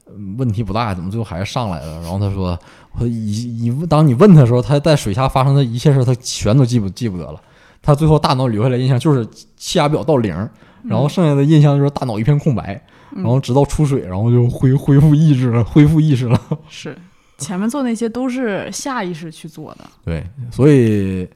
呃问题不大，怎么最后还是上来了？然后他说，我一一当你问他的时候，他在水下发生的一切事，他全都记不记不得了。他最后大脑留下来印象就是气压表到零，然后剩下的印象就是大脑一片空白，嗯然后直到出水，然后就恢恢复意志了，恢复意识了。是前面做那些都是下意识去做的，对，所以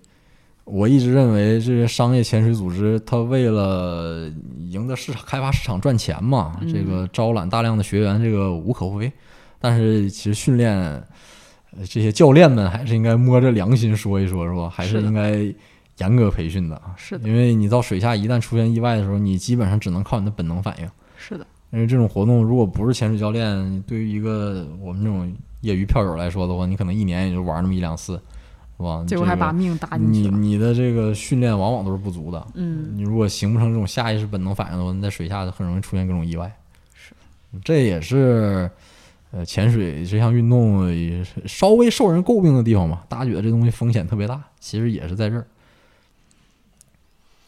我一直认为这些商业潜水组织，他为了赢得市场、开发市场赚钱嘛，嗯这个招揽大量的学员，这个无可厚非。但是其实训练，呃这些教练们还是应该摸着良心说一说，是吧？还是应该严格培训的啊。是的，因为你到水下一旦出现意外的时候，你基本上只能靠你的本能反应。是的，因为这种活动，如果不是潜水教练，对于一个我们这种业余票友来说的话，你可能一年也就玩那么一两次，是吧？结果还把命搭进去了，你你的这个训练往往都是不足的。嗯，你如果形不成这种下意识本能反应的话，你在水下就很容易出现各种意外。是，这也是呃潜水这项运动也是稍微受人诟病的地方吧。大家觉得这东西风险特别大，其实也是在这儿。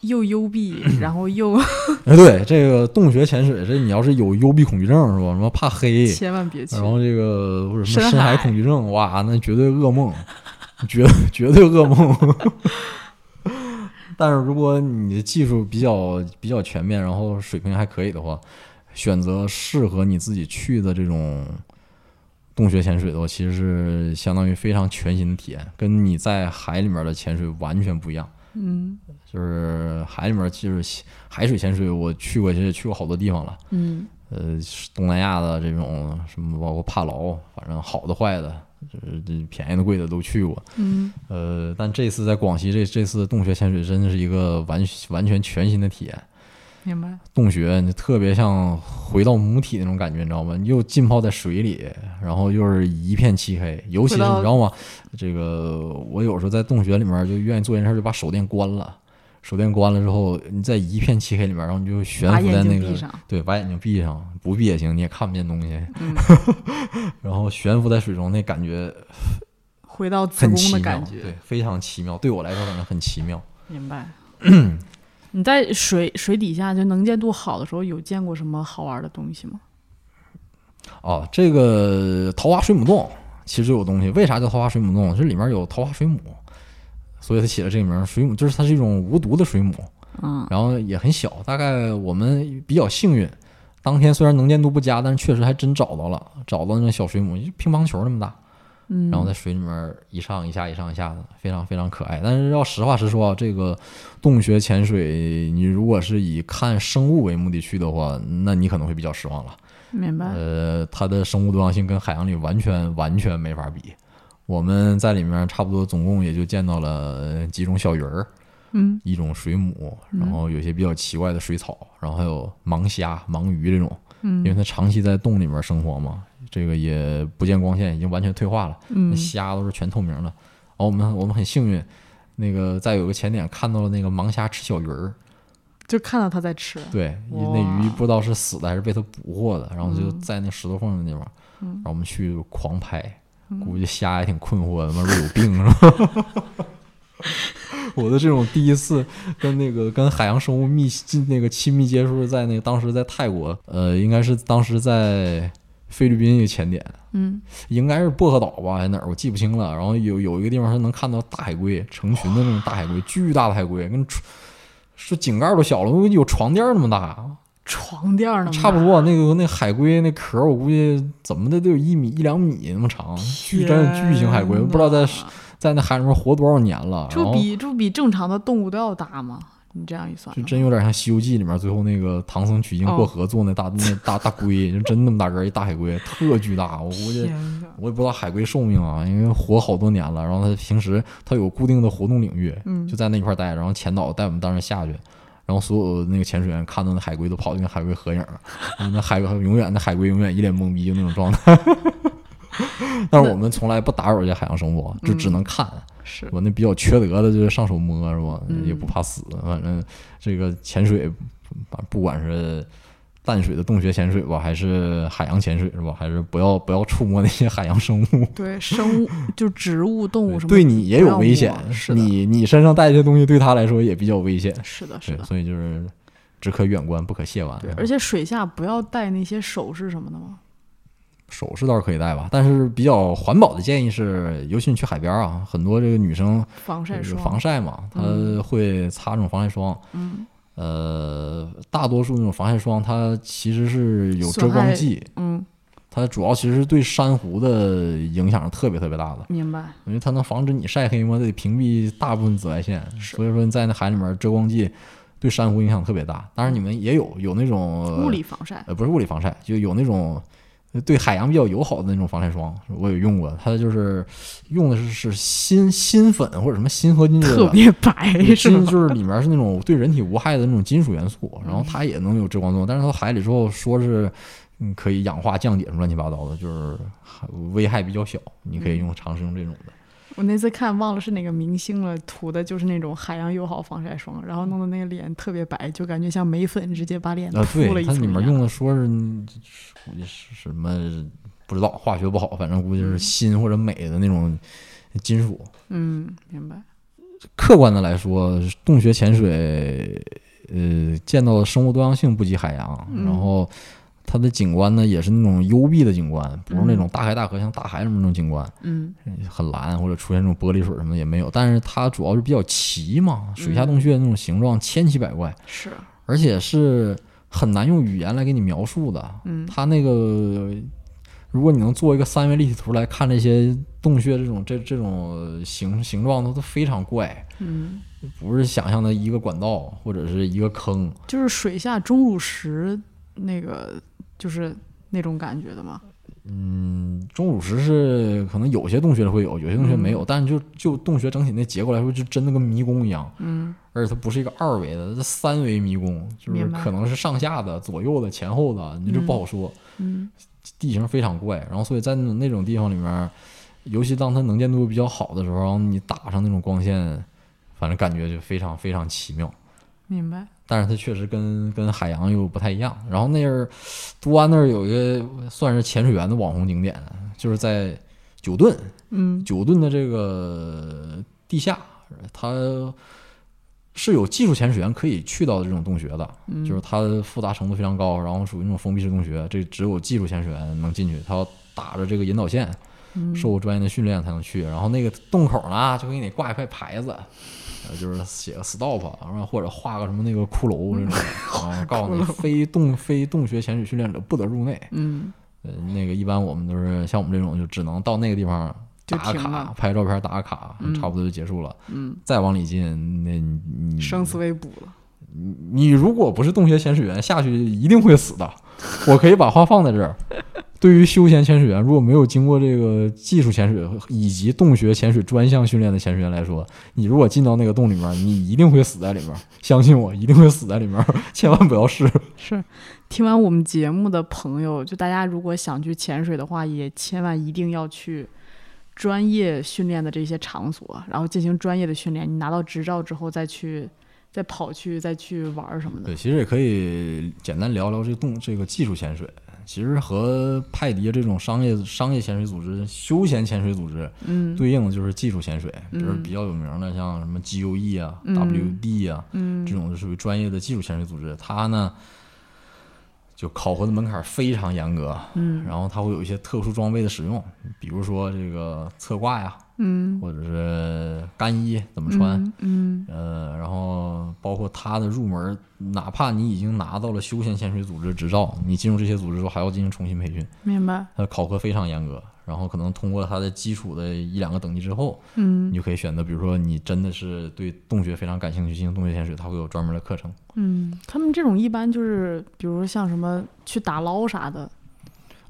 又幽闭，然后又哎，对这个洞穴潜水，这你要是有幽闭恐惧症是吧？什么怕黑，千万别去然，后这个或者什么深海恐惧症，哇，那绝对噩梦，绝绝对噩梦。但是如果你的技术比较比较全面，然后水平还可以的话，选择适合你自己去的这种洞穴潜水的话，其实是相当于非常全新的体验，跟你在海里面的潜水完全不一样。嗯就是海里面，就是海水潜水，我去过，其实也去过好多地方了。嗯，呃，东南亚的这种什么，包括帕劳，反正好的坏的，就是这便宜的贵的都去过。嗯，呃，但这次在广西这这次洞穴潜水真的是一个完完全全新的体验。明白，洞穴你特别像回到母体那种感觉，你知道吗？你又浸泡在水里，然后又是一片漆黑，尤其是你知道吗？这个我有时候在洞穴里面就愿意做一件事，就把手电关了。手电关了之后，你在一片漆黑里面，然后你就悬浮在那个对，把眼睛闭上，不闭也行，你也看不见东西。嗯，然后悬浮在水中，那感觉回到子很宫的感觉，对，非常奇妙。对我来说，感觉很奇妙。明白。你在水水底下就能见度好的时候，有见过什么好玩的东西吗？哦，这个桃花水母洞其实有东西。为啥叫桃花水母洞？这里面有桃花水母，所以它起了这个名儿。水母就是它是一种无毒的水母，嗯然后也很小，大概我们比较幸运，当天虽然能见度不佳，但是确实还真找到了，找到那种小水母，就乒乓球那么大，嗯，然后在水里面一上一下一上一下的，非常非常可爱。但是要实话实说啊，这个洞穴潜水，你如果是以看生物为目的去的话，那你可能会比较失望了。明白。呃，它的生物多样性跟海洋里完全完全没法比。我们在里面差不多总共也就见到了几种小鱼儿，嗯一种水母，然后有些比较奇怪的水草，然后还有盲虾、盲鱼这种，因为嗯它长期在洞里面生活嘛，这个也不见光线，已经完全退化了。那嗯虾都是全透明的。然后我们我们很幸运，那个在有个前点看到了那个盲虾吃小鱼儿，就看到它在吃。对，那鱼不知道是死的还是被它捕获的，然后就嗯在那石头缝的地方，嗯然后我们去狂拍，嗯估计虾也挺困惑的，他妈有病是吧？我的这种第一次跟那个跟海洋生物密近那个亲密接触是在那个当时在泰国，呃，应该是当时在菲律宾一个前点，嗯，应该是薄荷岛吧，还是哪儿，我记不清了。然后有有一个地方是能看到大海龟，成群的那种大海龟，巨大的海龟，跟床是井盖都小了，有床垫儿那么大，床垫儿呢？差不多。那个那海龟那壳儿，我估计怎么的都有一米一两米那么长，巨真巨型海龟，不知道在在那海里面活多少年了。这比这比正常的动物都要大吗？你这样一算，就真有点像《西游记》里面最后那个唐僧取经过哦河做那大、那大大龟，就真那么大个儿一大海龟，特巨大，我估计。我也不知道海龟寿命啊，因为活好多年了。然后它平时它有固定的活动领域，嗯就在那块儿待着。然后前导带我们当时下去，然后所有那个潜水员看到那海龟都跑去跟海龟合影了，那海龟永远那海龟永远一脸懵逼就那种状态。但是我们从来不打扰这些海洋生物，就只能看。是我那比较缺德的就是上手摸是吧？嗯也不怕死，反正这个潜水，不管是淡水的洞穴潜水吧，还是海洋潜水是吧？还是不要不要触摸那些海洋生物。对生物就植物、动物什么对你也有危险是你你身上带这些东西对他来说也比较危险。是的，是，的，所以就是只可远观，不可亵玩。对，而且水下不要带那些首饰什么的吗？首饰倒是可以戴吧，但是比较环保的建议是，尤其你去海边啊，很多这个女生有防晒霜，防晒嘛，她嗯会擦这种防晒霜。嗯。呃，大多数那种防晒霜，它其实是有遮光剂，嗯，它主要其实是对珊瑚的影响是特别特别大的，明白，因为它能防止你晒黑嘛，得屏蔽大部分紫外线，是。所以说你在那海里面遮光剂对珊瑚影响特别大。当然你们也有有那种物理防晒，呃不是物理防晒，就有那种呃对海洋比较友好的那种防晒霜，我有用过，它就是用的是是锌锌粉或者什么锌合金之类的。特别白是锌吧？就是里面是那种对人体无害的那种金属元素，然后它也能有遮光作用，但是到海里之后说是嗯可以氧化降解什么乱七八糟的，就是危害比较小，你可以用尝试用这种的。我那次看忘了是哪个明星了，涂的就是那种海洋友好防晒霜，然后弄的那个脸特别白，就感觉像眉粉直接把脸啊，涂了一层一样里面用的说是估计是什么不知道，化学不好，反正估计是锌或者镁的那种金属。嗯，明白，客观的来说，洞穴潜水，呃，见到的生物多样性不及海洋，嗯。然后它的景观呢也是那种幽闭的景观，不是那嗯种大开大合像大海什么那种景观，嗯很蓝或者出现那种玻璃水什么的也没有。但是它主要是比较奇嘛，水下洞穴那种形状千奇百怪，是，而且是很难用语言来给你描述的。嗯它那个，如果你能做一个三维立体图来看这些洞穴这种这这种形形状，都都非常怪。嗯，不是想象的一个管道或者是一个坑，就是水下钟乳石那个，就是那种感觉的吗。嗯，钟乳石是可能有些洞穴会有，有些洞穴没有，但是就就洞穴整体那结构来说，就真的跟迷宫一样，嗯而且它不是一个二维的，它是三维迷宫，就是可能是上下的、左右的、前后的，你这不好说，嗯地形非常怪，然后所以在那种那种地方里面，尤其当它能见度比较好的时候，然后你打上那种光线。反正感觉就非常非常奇妙。明白。但是它确实跟跟海洋又不太一样。然后那儿都安那儿有一个算是潜水员的网红景点，就是在九顿，嗯九顿的这个地下，它是有技术潜水员可以去到的这种洞穴的，嗯，就是它复杂程度非常高，然后属于那种封闭式洞穴，这只有技术潜水员能进去，他要打着这个引导线，嗯受过专业的训练才能去。然后那个洞口呢，就给你挂一块牌子，呃，就是写个 stop，然后或者画个什么那个骷髅这种，然后告诉你非洞非洞穴潜水训练者不得入内。嗯呃，那个一般我们都是像我们这种，就只能到那个地方就打卡拍照片、打卡，嗯差不多就结束了。嗯，再往里进，那你你生死未卜了。你你如果不是洞穴潜水员，下去一定会死的。我可以把话放在这儿。对于休闲潜水员，如果没有经过这个技术潜水以及洞穴潜水专项训练的潜水员来说，你如果进到那个洞里面，你一定会死在里面。相信我，一定会死在里面，千万不要试。是，听完我们节目的朋友，就大家如果想去潜水的话，也千万一定要去专业训练的这些场所，然后进行专业的训练。你拿到执照之后，再去再跑去再去玩什么的。对，其实也可以简单聊聊这个洞这个技术潜水。其实和派迪这种商业商业潜水组织、休闲潜水组织嗯。对应的就是技术潜水，比如嗯。比较有名的，像什么 GUE 啊、嗯。WD 啊，嗯。这种就属于专业的技术潜水组织。它呢，就考核的门槛非常严格，嗯。然后它会有一些特殊装备的使用，比如说这个侧挂呀，嗯或者是干衣怎么穿，嗯呃，然后包括他的入门，哪怕你已经拿到了休闲潜水组织执照，你进入这些组织之后还要进行重新培训，明白。它考核非常严格。然后可能通过他的基础的一两个等级之后，嗯你就可以选择，比如说你真的是对洞穴非常感兴趣，进行洞穴潜水，他会有专门的课程。嗯，他们这种一般就是，比如说像什么去打捞啥的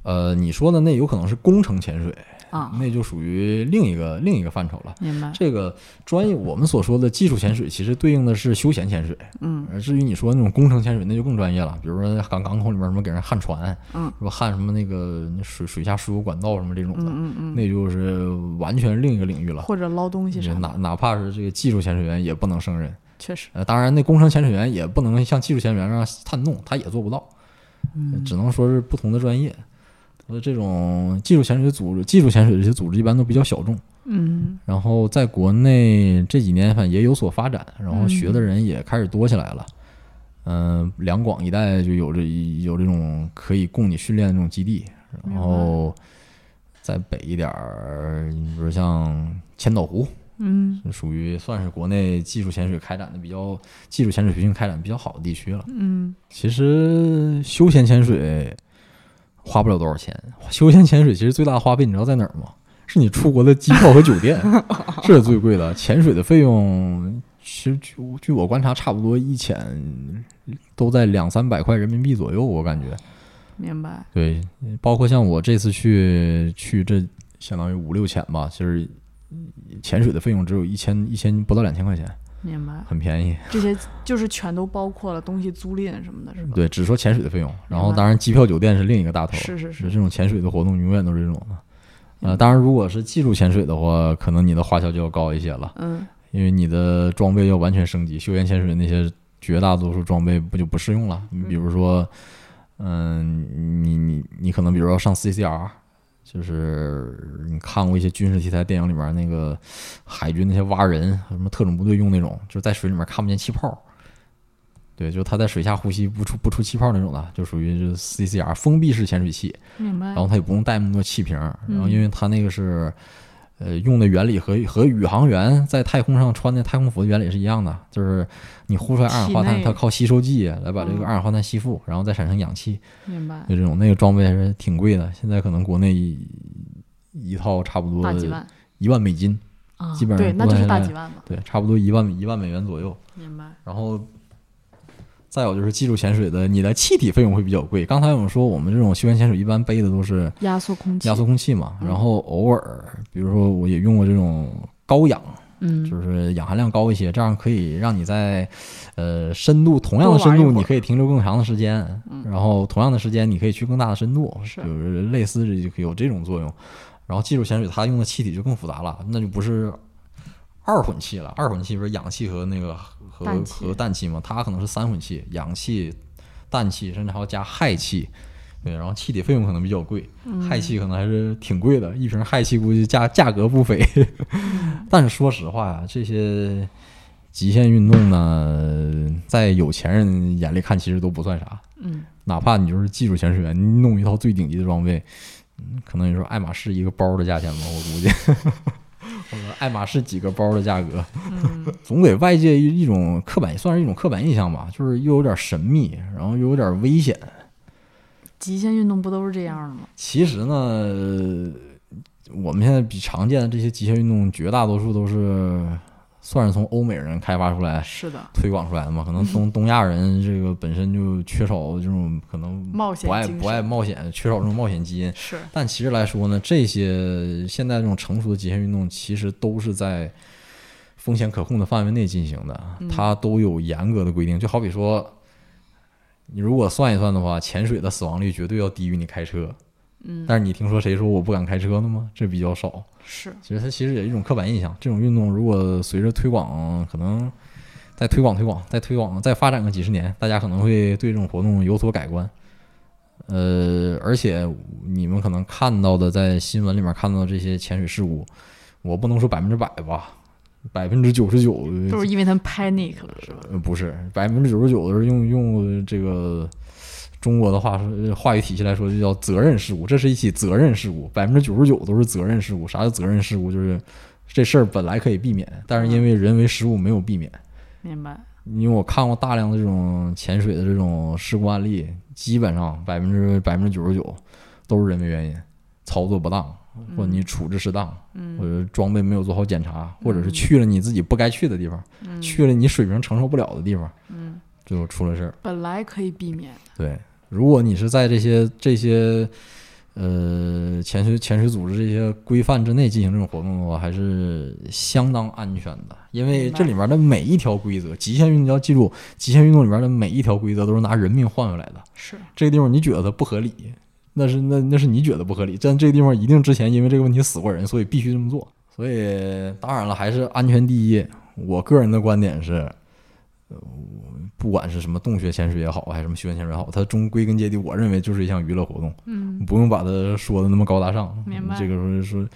呃，你说的那有可能是工程潜水，啊，那就属于另一个另一个范畴了。明白。这个专业我们所说的技术潜水，其实对应的是休闲潜水。嗯而至于你说那种工程潜水，那就更专业了。比如说港港口里面什么给人焊船，嗯是吧？焊什么那个水水下输油管道什么这种的，嗯嗯嗯，那就是完全另一个领域了。或者捞东西啥哪的，哪怕是这个技术潜水员也不能胜任。确实。呃，当然那工程潜水员也不能像技术潜水员那样探洞，他也做不到。嗯只能说是不同的专业。呃，这种技术潜水组织、技术潜水这些组织一般都比较小众，嗯然后在国内这几年反正也有所发展，然后嗯学的人也开始多起来了。嗯、两广一带就有这有这种可以供你训练的这种基地，然后再北一点儿，你比如像千岛湖，嗯属于算是国内技术潜水开展的比较技术潜水培训开展比较好的地区了。嗯其实休闲潜水花不了多少钱，休闲潜水其实最大的花费你知道在哪儿吗？是你出国的机票和酒店，这是最贵的。潜水的费用，其实据据我观察，差不多一潜都在两三百块人民币左右，我感觉。明白。对，包括像我这次去去这相当于五六潜吧，其实潜水的费用只有一千一千不到两千块钱，明白，很便宜。这些就是全都包括了东西租赁什么的，是吧？对，只说潜水的费用，然后当然机票、酒店是另一个大头。是是是这种潜水的活动永远都是这种的。呃，当然，如果是技术潜水的话，可能你的花销就要高一些了，嗯因为你的装备要完全升级。休闲潜水那些绝大多数装备不就不适用了？你比如说，嗯，你你你可能比如说上 CCR，就是你看过一些军事题材电影里面那个海军那些蛙人，什么特种部队用那种，就是在水里面看不见气泡。对，就是他在水下呼吸不出不出气泡那种的，就属于就是 CCR 封闭式潜水器。明白然。后它也不用带那么多气瓶，然后嗯因为它那个是，呃，用的原理和和宇航员在太空上穿的太空服的原理是一样的，就是你呼出来二氧化碳，它靠吸收剂来把这个嗯二氧化碳吸附，然后再产生氧气，明白。就这种那个装备还是挺贵的，现在可能国内一一套差不多大几万一万美金，啊，基本上对，那就是大几万嘛。对，差不多一万一万美元左右。明白。然后再有就是技术潜水的，你的气体费用会比较贵。刚才我们说，我们这种休闲潜水一般背的都是压缩空气。压缩空气嘛，嗯然后偶尔，比如说我也用过这种高氧，嗯，就是氧含量高一些，这样可以让你在呃深度同样的深度，你可以停留更长的时间，嗯然后同样的时间你可以去更大的深度，是就是类似这有这种作用。然后技术潜水它用的气体就更复杂了，那就不是二混气了，二混气不是氧气和那个和氮和氮气吗？它可能是三混气，氧气、氮气，甚至还要加氦气。对，然后气体费用可能比较贵，氦气可能还是挺贵的，一瓶氦气估计价价格不菲。但是说实话呀，这些极限运动呢，在有钱人眼里看其实都不算啥。嗯，哪怕你就是技术潜水员，你弄一套最顶级的装备，嗯可能你说爱马仕一个包的价钱吧，我估计，爱马仕几个包的价格，总给外界一一种刻板，算是一种刻板印象吧，就是又有点神秘，然后又有点危险。极限运动不都是这样的吗？其实呢，呃我们现在比常见的这些极限运动，绝大多数都是算是从欧美人开发出来、是的，推广出来的嘛。可能东东亚人这个本身就缺少这种可能冒险不爱不爱冒险，缺少这种冒险基因。是但其实来说呢，这些现在这种成熟的极限运动，其实都是在风险可控的范围内进行的，嗯它都有严格的规定。就好比说，你如果算一算的话，潜水的死亡率绝对要低于你开车。嗯，但是你听说谁说我不敢开车的吗？这比较少。是其实它其实也是一种刻板印象。这种运动如果随着推广，可能再推广推广，再推广再发展个几十年，大家可能会对这种活动有所改观。呃，而且你们可能看到的，在新闻里面看到的这些潜水事故，我不能说百分之百吧，百分之九十九都是因为他们 panic 了，是吧？呃，不是，百分之九十九都是用用这个中国的话说话语体系来说，就叫责任事故。这是一起责任事故，百分之九十九都是责任事故。啥叫责任事故？就是这事儿本来可以避免，但是因为人为失误没有避免。明白。因为我看过大量的这种潜水的这种事故案例，基本上百分之百分之九十九都是人为原因，操作不当，或者你处置失当，嗯或者装备没有做好检查，或者是去了你自己不该去的地方，去了你水平承受不了的地方，嗯，最后出了事儿。本来可以避免的，对，如果你是在这些这些呃潜水潜水组织这些规范之内进行这种活动的话，还是相当安全的，因为这里面的每一条规则，极限运动要记住，极限运动里面的每一条规则都是拿人命换回来的。是这个地方你觉得不合理，那是那那是你觉得不合理，但这个地方一定之前因为这个问题死过人，所以必须这么做。所以当然了，还是安全第一。我个人的观点是，呃，不管是什么洞穴潜水也好，还是什么休闲潜水也好，它终归根结底，我认为就是一项娱乐活动，嗯。不用把它说的那么高大上。明白。这个说是，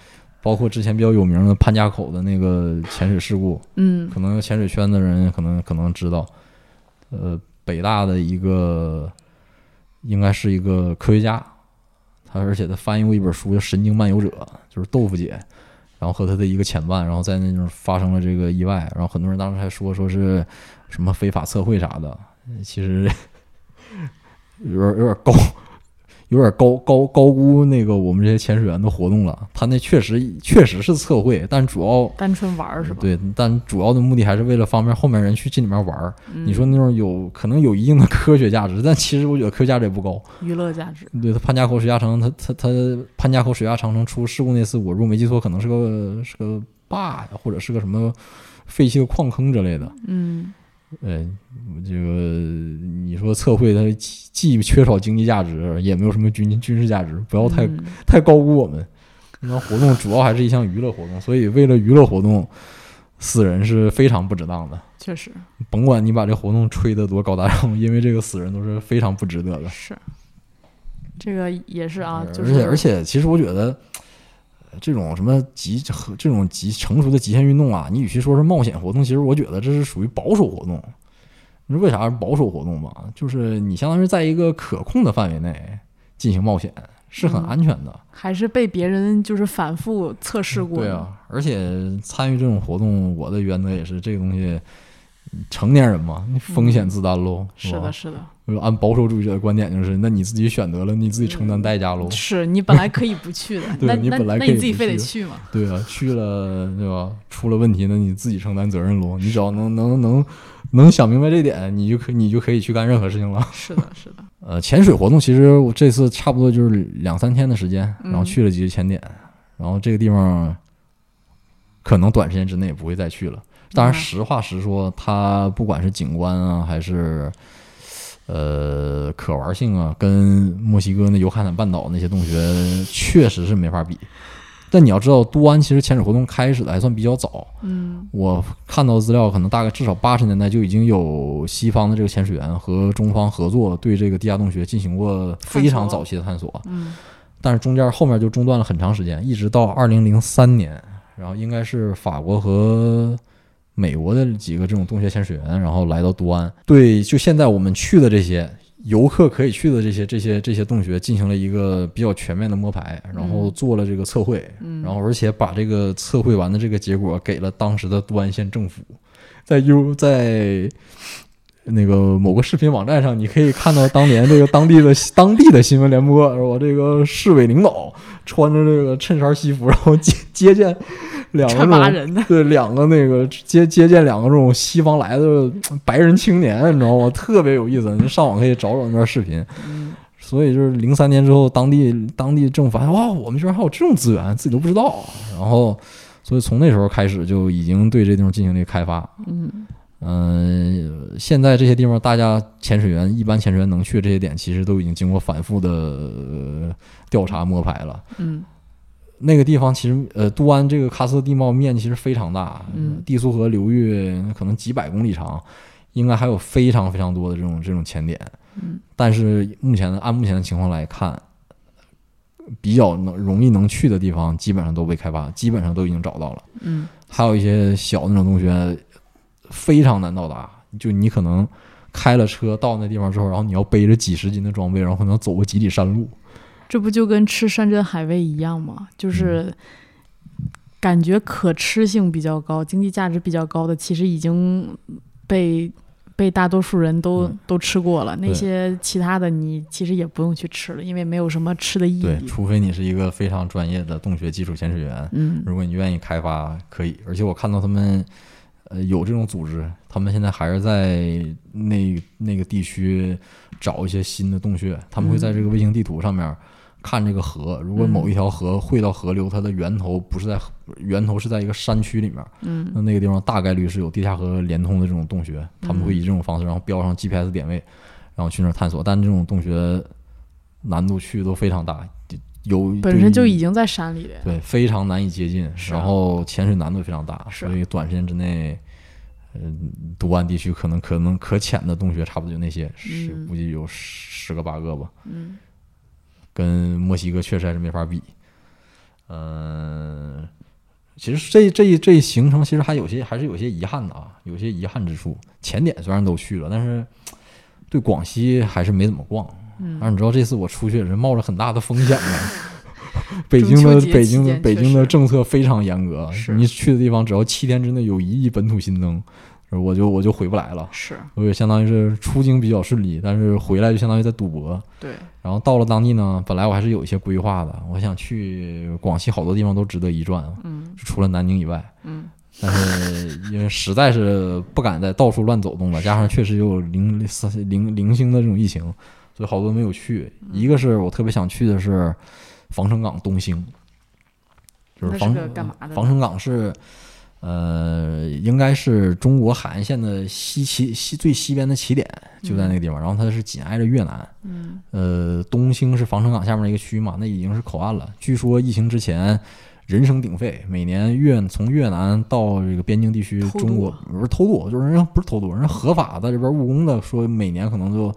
包括之前比较有名的潘家口的那个潜水事故，嗯。可能潜水圈的人可能可能知道，呃，北大的一个应该是一个科学家，他而且他翻译过一本书叫《神经漫游者》，就是豆腐姐，然后和他的一个前伴，然后在那种发生了这个意外，然后很多人当时还说说是什么非法测绘啥的，其实 有点有点高。有点高高高估那个我们这些潜水员的活动了，他那确实确实是测绘，但主要单纯玩儿是吧？对，但主要的目的还是为了方便后面人去进里面玩儿。嗯你说那种有可能有一定的科学价值，但其实我觉得科学价值也不高。娱乐价值，对他潘家口水下长城，他他他潘家口水下长城出事故那次，我如果没记错，可能是个是个坝呀，或者是个什么废弃的矿坑之类的。嗯呃，这个你说测绘它既既缺少经济价值，也没有什么军军事价值，不要太嗯太高估我们。那活动主要还是一项娱乐活动，所以为了娱乐活动，死人是非常不值当的。确实甭管你把这活动吹得多高大上，因为这个死人都是非常不值得的。是，这个也是啊，就而是且而且，其实我觉得，呃这种什么极和这种极成熟的极限运动啊，你与其说是冒险活动，其实我觉得这是属于保守活动。你说为啥是保守活动吧？就是你相当于在一个可控的范围内进行冒险，是很嗯安全的。还是被别人就是反复测试过，对，啊，而且参与这种活动，我的原则也是这个东西，成年人嘛，你风险自担喽。嗯是的，是的，按保守主义者的观点，就是那你自己选择了，你自己承担代价喽。是你本来可以不去的，对那那你本来可那你自己非得去去嘛？对啊，去了对吧？出了问题，那你自己承担责任喽。你只要能能能能想明白这点，你就可你就可以去干任何事情了。是的，是的，呃，潜水活动其实我这次差不多就是两三天的时间，然后嗯去了几个潜点，然后这个地方可能短时间之内也不会再去了。当然，实话实说，它不管是景观啊，还是呃可玩性啊，跟墨西哥那尤卡坦半岛那些洞穴确实是没法比。但你要知道，都安其实潜水活动开始的还算比较早。嗯我看到的资料，可能大概至少八十年代就已经有西方的这个潜水员和中方合作，对这个地下洞穴进行过非常早期的探索。嗯但是中间后面就中断了很长时间，一直到二零零三年，然后应该是法国和美国的几个这种洞穴潜水员，然后来到都安，对，就现在我们去的这些游客可以去的这些这些这些洞穴进行了一个比较全面的摸排，然后嗯做了这个测绘，嗯，然后而且把这个测绘完的这个结果给了当时的都安县政府，在 U 在那个某个视频网站上，你可以看到当年这个当地的当地的新闻联播，是吧？这个市委领导穿着这个衬衫西服，然后接接见两个这种对两个那个接接见两个这种西方来的白人青年，你知道吗？特别有意思，你上网可以找找那段视频。嗯所以就是零三年之后，当地当地政府发现，哇，我们居然还有这种资源，自己都不知道。然后，所以从那时候开始就已经对这地方进行了开发。嗯嗯、现在这些地方，大家潜水员一般潜水员能去的这些点，其实都已经经过反复的、呃调查摸排了。嗯那个地方其实，呃，都安这个喀斯特地貌面积其实非常大，嗯地苏河流域可能几百公里长，应该还有非常非常多的这种这种潜点。嗯但是目前的按目前的情况来看，比较能容易能去的地方，基本上都被开发，基本上都已经找到了。嗯还有一些小那种洞穴，非常难到达，就你可能开了车到那地方之后，然后你要背着几十斤的装备，然后可能走个几里山路。这不就跟吃山珍海味一样吗？嗯就是感觉可吃性比较高、经济价值比较高的，其实已经被被大多数人都、嗯都吃过了。那些其他的，你其实也不用去吃了，因为没有什么吃的意义对，义。除非你是一个非常专业的洞穴基础潜水员，嗯如果你愿意开发，可以。而且我看到他们，呃，有这种组织，他们现在还是在那那个地区找一些新的洞穴，他们会在这个卫星地图上面看这个河，如果嗯。某一条河汇到河流，它的源头不是在河源头是在一个山区里面，嗯那那个地方大概率是有地下河连通的这种洞穴，他们会以这种方式，然后标上 GPS 点位，然后去那儿探索。但这种洞穴难度去都非常大，有本身就已经在山里的。对，非常难以接近，是然后潜水难度非常大，是所以短时间之内，嗯，独安地区可能可能可潜的洞穴差不多就那些，是嗯估计有十个八个吧，嗯跟墨西哥确实还是没法比。嗯、其实这这一这一行程其实还有些还是有些遗憾的啊，有些遗憾之处。潜点虽然都去了，但是对广西还是没怎么逛。嗯而你知道这次我出去也是冒着很大的风险的。北京的北京的北京的政策非常严格，你去的地方只要七天之内有一亿本土新增，我就我就回不来了。是我也相当于是出境比较顺利，但是回来就相当于在赌博。对，然后到了当地呢，本来我还是有一些规划的，我想去广西好多地方都值得一转，嗯除了南宁以外。嗯但是因为实在是不敢再到处乱走动了，加上确实有零零零星的这种疫情，所以好多没有去。一个是我特别想去的是防城港东兴，就是防城港是呃，应该是中国海岸线的西起西最西边的起点，就在那个地方。然后它是紧挨着越南，嗯呃，东兴是防城港下面的一个区嘛，那已经是口岸了。据说疫情之前人声鼎沸，每年越从越南到这个边境地区，中国不是偷渡，就是人家不是偷渡，人家合法在这边务工的，说每年可能就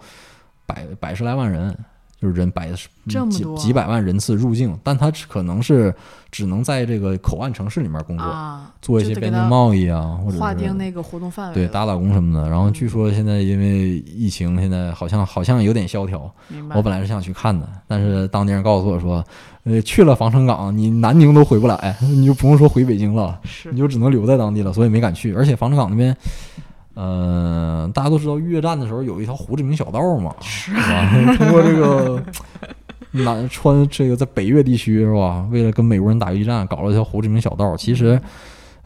百百十来万人。就是人百几这么多几百万人次入境，但他可能是只能在这个口岸城市里面工作，啊，做一些边境就得给他贸易啊，或者划定那个活动范围了对打打工什么的。然后嗯据说现在因为疫情，现在好像好像有点萧条，明白。我本来是想去看的，但是当地人告诉我说，呃，去了防城港，你南宁都回不来，你就不用说回北京了，是你就只能留在当地了，所以没敢去。而且防城港那边，呃，大家都知道越战的时候有一条胡志明小道嘛，是。吧？通过这个南穿这个在北越地区是吧？为了跟美国人打越战，搞了一条胡志明小道。其实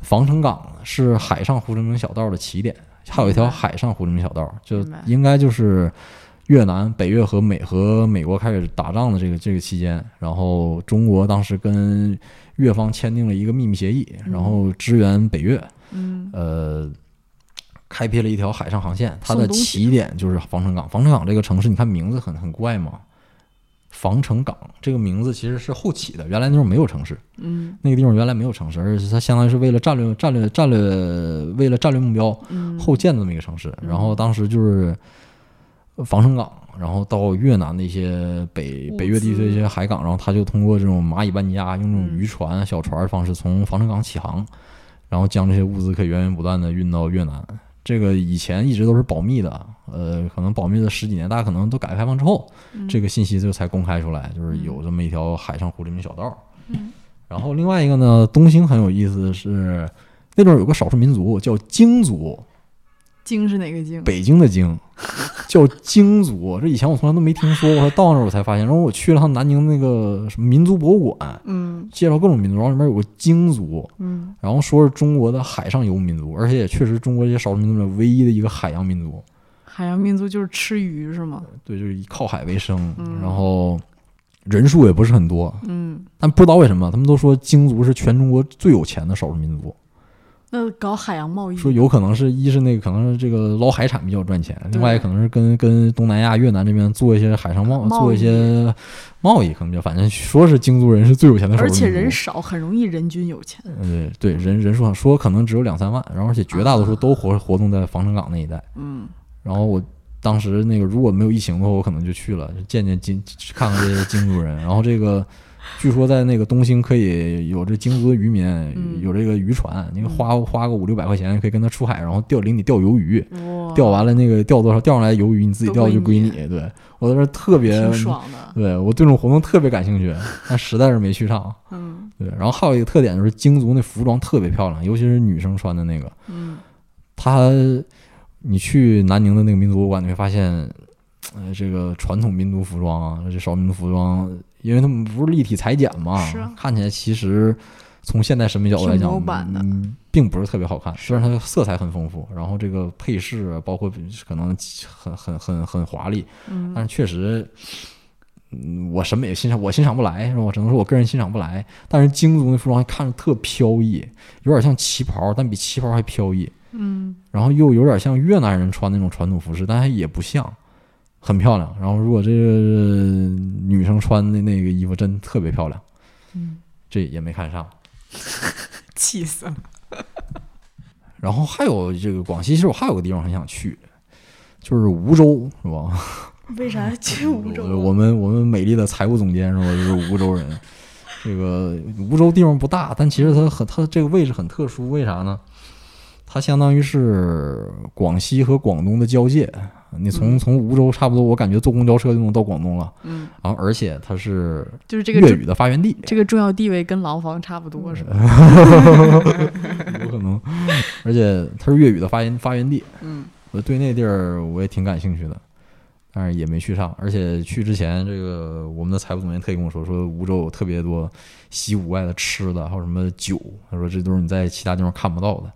防城港是海上胡志明小道的起点，还有一条海上胡志明小道，就应该就是越南、北越和美和美国开始打仗的这个这个期间，然后中国当时跟越方签订了一个秘密协议，然后支援北越，嗯。呃，开辟了一条海上航线，它的起点就是防城港。防城港这个城市，你看名字很很怪嘛，防城港这个名字其实是后起的，原来那时候没有城市，嗯。那个地方原来没有城市，而且它相当于是为了战略战略战略为了战略目标嗯。后建的这么一个城市。然后当时就是防城港，然后到越南的一些北北越地区的一些海港，然后他就通过这种蚂蚁搬家，用这种嗯渔船、小船的方式从防城港起航，然后将这些物资可以源源不断的运到越南。这个以前一直都是保密的，呃，可能保密了十几年，大家可能都改革开放之后，嗯这个信息就才公开出来，就是有这么一条海上胡志明小道。嗯然后另外一个呢，东兴很有意思的是，那边有个少数民族叫京族，京是哪个京？北京的京，叫京族。这以前我从来都没听说过，到那儿我才发现。然后我去了趟南宁那个什么民族博物馆，嗯介绍各种民族，然后里面有个京族，嗯然后说是中国的海上游牧民族，而且也确实中国这些少数民族里面唯一的一个海洋民族。海洋民族就是吃鱼是吗？对，就是以靠海为生，嗯然后人数也不是很多，嗯，但不知道为什么，他们都说京族是全中国最有钱的少数民族，那搞海洋贸易，说有可能是一是那个可能是这个捞海产比较赚钱，另外对可能是跟跟东南亚、越南这边做一些海上贸贸做一些贸易，可能就反正说是京族人是最有钱的而，且人少，很容易人均有钱。嗯对人人数上说可能只有两三万，然后而且绝大多数都活活动在防城港那一带，嗯然后我当时那个如果没有疫情的话，我可能就去了，见见京，看看这些京族人。然后这个据说在那个东兴可以有这京族的渔民，嗯有这个渔船，你花花个五六百块钱可以跟他出海，然后钓领你钓鱿鱼，钓完了那个钓多少钓上来鱿鱼你自己钓就归你。对我在这特别爽的。对我对这种活动特别感兴趣，但实在是没去上。嗯对，然后还有一个特点就是京族那服装特别漂亮，尤其是女生穿的那个。嗯它，你去南宁的那个民族博物馆，你会发现，呃，这个传统民族服装啊，这少数民族服装，因为他们不是立体裁剪嘛，看起来其实从现代审美角度来讲嗯，并不是特别好看。虽然它色彩很丰富，然后这个配饰啊包括可能很很很很华丽，嗯但是确实。嗯，我审美欣赏我欣赏不来，是吧？我只能说我个人欣赏不来。但是京族那服装看着特飘逸，有点像旗袍，但比旗袍还飘逸。嗯然后又有点像越南人穿那种传统服饰，但还也不像，很漂亮。然后如果这个女生穿的那个衣服真特别漂亮，嗯，这也没看上。气死了。然后还有这个广西，其实我还有个地方很想去，就是梧州，是吧？为啥去梧州啊？我 我们我们美丽的财务总监是吧？就是梧州人。这个梧州地方不大，但其实它很它这个位置很特殊，为啥呢？它相当于是广西和广东的交界。你从嗯从梧州差不多，我感觉坐公交车就能到广东了。嗯，然后而且它是就是这个粤语的发源地，这个重要地位跟廊坊差不多是吧？有可能，而且它是粤语的发源发源地。嗯我对那地儿我也挺感兴趣的，但是也没去上。而且去之前，这个我们的财务总监特意跟我说，说梧州有特别多习武外的吃的，还有什么酒，他说这都是你在其他地方看不到的。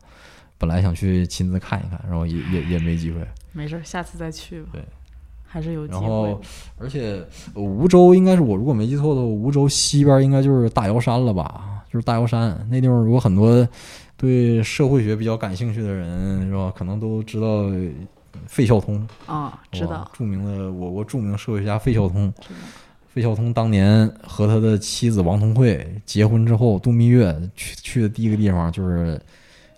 本来想去亲自看一看，然后也也也没机会。没事儿，下次再去吧。对，还是有机然会后。而且呃梧州应该是我如果没记错的话，梧州西边应该就是大瑶山了吧？就是大瑶山那地方，如果很多对社会学比较感兴趣的人是吧，可能都知道费孝通，啊，知道，著名的我国著名社会学家费孝通。知道。费孝通当年和他的妻子王同惠结婚之后度蜜月，去去的第一个地方就是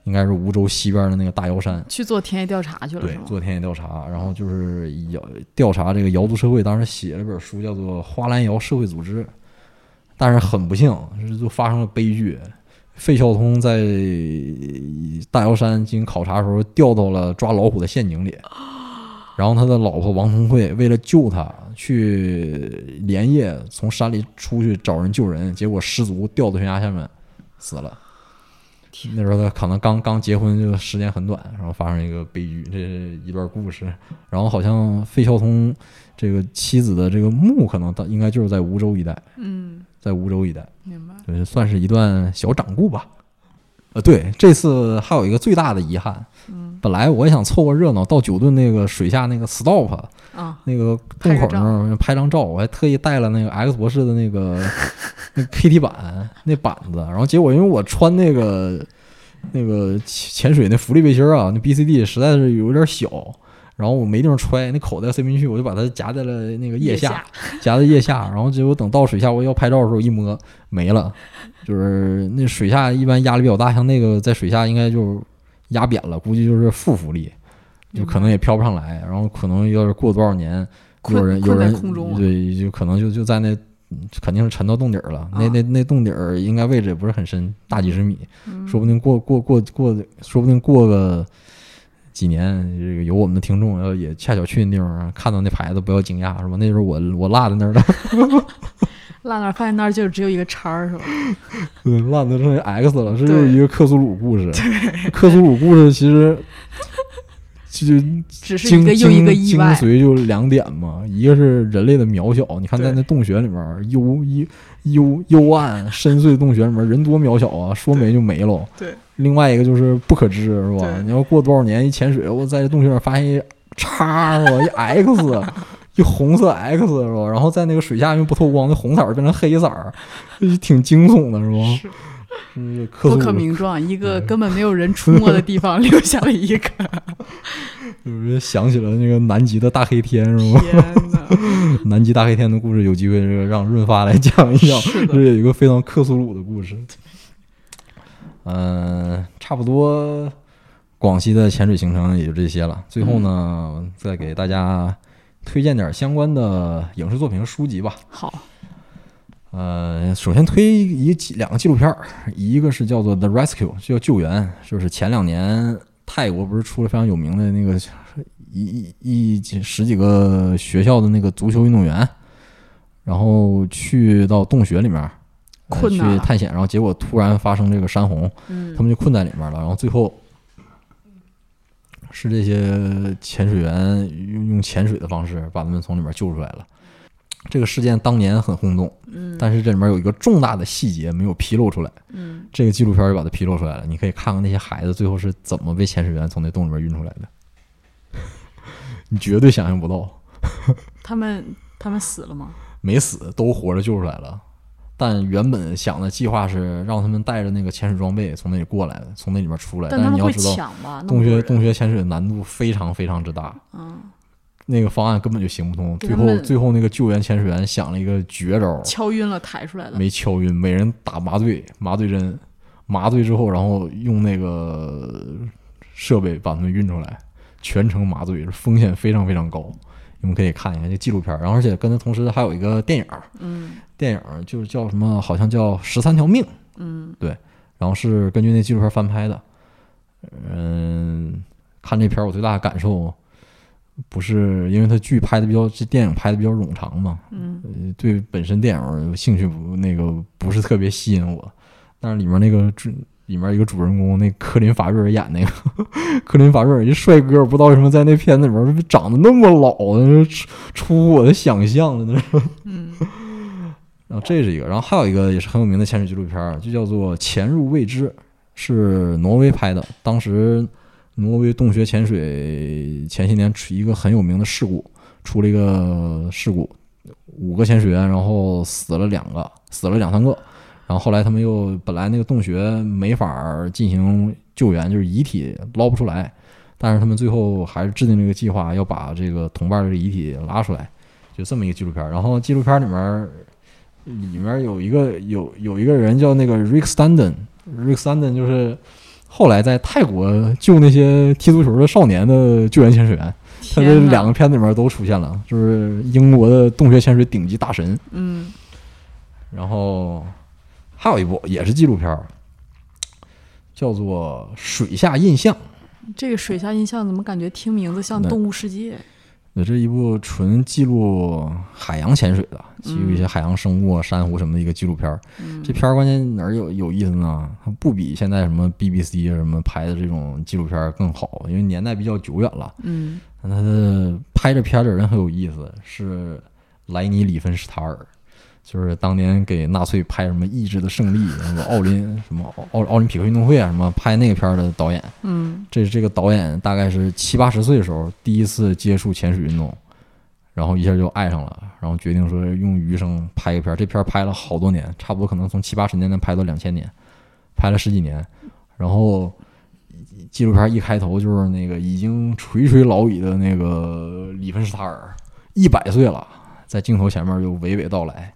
应该是梧州西边的那个大瑶山。去做田野调查去了？对做田野调查，然后就是瑶调查这个瑶族社会，当时写了本书叫做《花兰瑶社会组织》，但是很不幸，是就发生了悲剧。费孝通在大瑶山进行考察的时候，掉到了抓老虎的陷阱里，然后他的老婆王同惠为了救他，去连夜从山里出去找人救人，结果失足掉到悬崖下面死了。那时候他可能刚刚结婚，就时间很短，然后发生一个悲剧，这是一段故事。然后好像费孝通这个妻子的这个墓，可能到应该就是在梧州一带，嗯，在梧州一带，明白。就是算是一段小掌故吧。呃，对，这次还有一个最大的遗憾，嗯。本来我也想凑个热闹，到九顿那个水下那个 stop 啊，那个洞口那儿拍张照，我还特意带了那个 X 博士的那个 那个 KT 板那板子，然后结果因为我穿那个那个潜潜水那浮力背心儿啊，那 BCD 实在是有点小，然后我没地方揣，那口袋塞不进去，我就把它夹在了那个腋下，下夹在腋下，然后结果等到水下我要拍照的时候一摸没了，就是那水下一般压力比较大，像那个在水下应该就压扁了，估计就是负浮力，就可能也飘不上来，然后可能要是过多少年，有人有人对，就可能就就在那。嗯肯定是沉到洞底儿了，那啊那那洞底儿应该位置也不是很深，大几十米，嗯。说不定过过过过，说不定过个几年，这个有我们的听众要也恰巧去那地方看到那牌子，不要惊讶，是吧？那时候我我落在那儿了，落那儿发现那儿就只有一个叉儿是吧？对，落的剩下 X 了，这就是一个克苏鲁故事。克苏鲁故事其实就只是精一个又一个精精意外，髓就两点嘛，一个是人类的渺小，你看在那洞穴里面，幽幽幽幽暗深邃洞穴里面，人多渺小啊，说没就没了。对。另外一个就是不可知，是吧？你要过多少年一潜水，我在洞穴里发现一叉，是吧？一 X，一红色 X，是吧？然后在那个水下面不透光，那红色儿变成黑色儿，就挺惊悚的，是吧？是嗯，克苏不可名状，一个根本没有人出没的地方留下了一个。就是想起了那个南极的大黑天，是吧？南极大黑天的故事，有机会这个让润发来讲一讲。是这有一个非常克苏鲁的故事。嗯、差不多广西的潜水行程也就这些了。最后呢，再给大家推荐点相关的影视作品和书籍吧。好，呃，首先推一纪两个纪录片儿，一个是叫做《The Rescue》，叫救援，就是前两年泰国不是出了非常有名的那个一一一十几个学校的那个足球运动员，然后去到洞穴里面。去探险，然后结果突然发生这个山洪，嗯他们就困在里面了。然后最后是这些潜水员用用潜水的方式把他们从里面救出来了。这个事件当年很轰动，嗯但是这里面有一个重大的细节没有披露出来，嗯，这个纪录片就把它披露出来了。你可以看看那些孩子最后是怎么被潜水员从那洞里面运出来的，你绝对想象不到，他们他们死了吗？没死都活着救出来了。但原本想的计划是让他们带着那个潜水装备从那里过来，从那里面出来。但是你要知道，洞穴洞穴潜水的难度非常非常之大，嗯，那个方案根本就行不通。最后最后那个救援潜水员想了一个绝招，敲晕了抬出来了。没敲晕，每人打麻醉麻醉针，麻醉之后，然后用那个设备把他们运出来，全程麻醉，风险非常非常高。你们可以看一下这纪录片儿，然后而且跟它同时还有一个电影儿，嗯。电影儿就是叫什么，好像叫《十三条命》，嗯。对然后是根据那纪录片翻拍的。嗯，看这片儿我最大的感受，不是因为它剧拍的比较，这电影拍的比较冗长嘛，嗯。呃对本身电影兴趣不那个不是特别吸引我，但是里面那个主里面一个主人公那科林法瑞尔演那个 科林法瑞尔一帅哥，不知道为什么在那片子里面长得那么老，出出乎我的想象的那种。嗯然后这是一个，然后还有一个也是很有名的潜水纪录片儿，就叫做《潜入未知》，是挪威拍的。当时挪威洞穴潜水前些年出一个很有名的事故，出了一个事故，五个潜水员，然后死了两个，死了两三个。然后后来他们又本来那个洞穴没法儿进行救援，就是遗体捞不出来，但是他们最后还是制定了一个计划，要把这个同伴的遗体拉出来，就这么一个纪录片儿。然后纪录片儿里面儿里面有一个有有一个人叫那个 Rick Standen，Rick Standen 就是后来在泰国救那些踢足球的少年的救援潜水员，他这两个片子里面都出现了，就是英国的洞穴潜水顶级大神。嗯然后还有一部也是纪录片儿，叫做《水下印象》。这个水下印象怎么感觉听名字像动物世界？那这一部纯记录海洋潜水的，记录一些嗯海洋生物啊、珊瑚什么的一个纪录片儿。嗯这片儿关键哪儿有有意思呢？它不比现在什么 BBC 啊什么拍的这种纪录片儿更好，因为年代比较久远了。嗯但他的拍这片儿的人很有意思，是莱尼·里芬施塔尔，就是当年给纳粹拍什么《意志的胜利》、什么奥林 什么奥奥林匹克运动会啊什么拍那个片儿的导演。嗯这这个导演大概是七八十岁的时候第一次接触潜水运动，然后一下就爱上了，然后决定说用余生拍个片儿。这片儿拍了好多年，差不多可能从七八十年代拍到两千年，拍了十几年。然后纪录片一开头就是那个已经垂垂老矣的那个里芬施塔尔，一百岁了，在镜头前面就娓娓道来。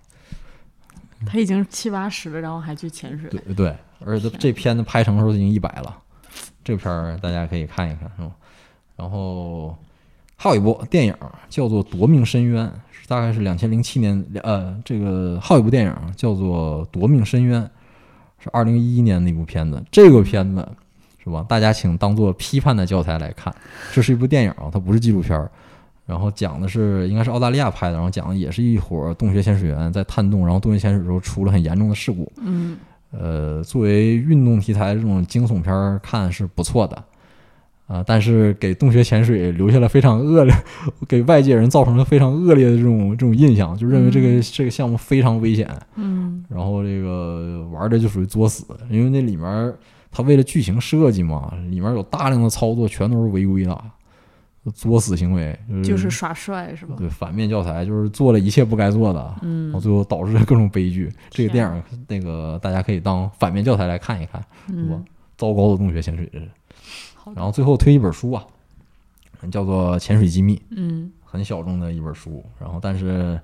他已经七八十了，然后还去潜水。对对，而且这片子拍成的时候已经一百了，这个片儿大家可以看一看，是吧？然后还有一部电影叫做《夺命深渊》，是大概是两千零七年，呃，这个还有一部电影叫做《夺命深渊》，是二零一一年的一部片子。这个片子是吧？大家请当做批判的教材来看。这是一部电影啊，它不是纪录片儿。然后讲的是应该是澳大利亚拍的，然后讲的也是一伙洞穴潜水员在探洞，然后洞穴潜水的时候出了很严重的事故。嗯，呃，作为运动题材这种惊悚片儿看是不错的，啊、但是给洞穴潜水留下了非常恶劣，给外界人造成了非常恶劣的这种这种印象，就认为这个、嗯。这个项目非常危险，嗯。然后这个玩的就属于作死，因为那里面儿它为了剧情设计嘛，里面有大量的操作全都是违规的，作死行为，就是就是耍帅是吧？对反面教材，就是做了一切不该做的，嗯然嗯后最后导致了各种悲剧。这个电影，那个大家可以当反面教材来看一看，是吧嗯，？糟糕的洞穴潜水这是。然后最后推一本书啊，叫做《潜水机密》，嗯很小众的一本书。然后，但是，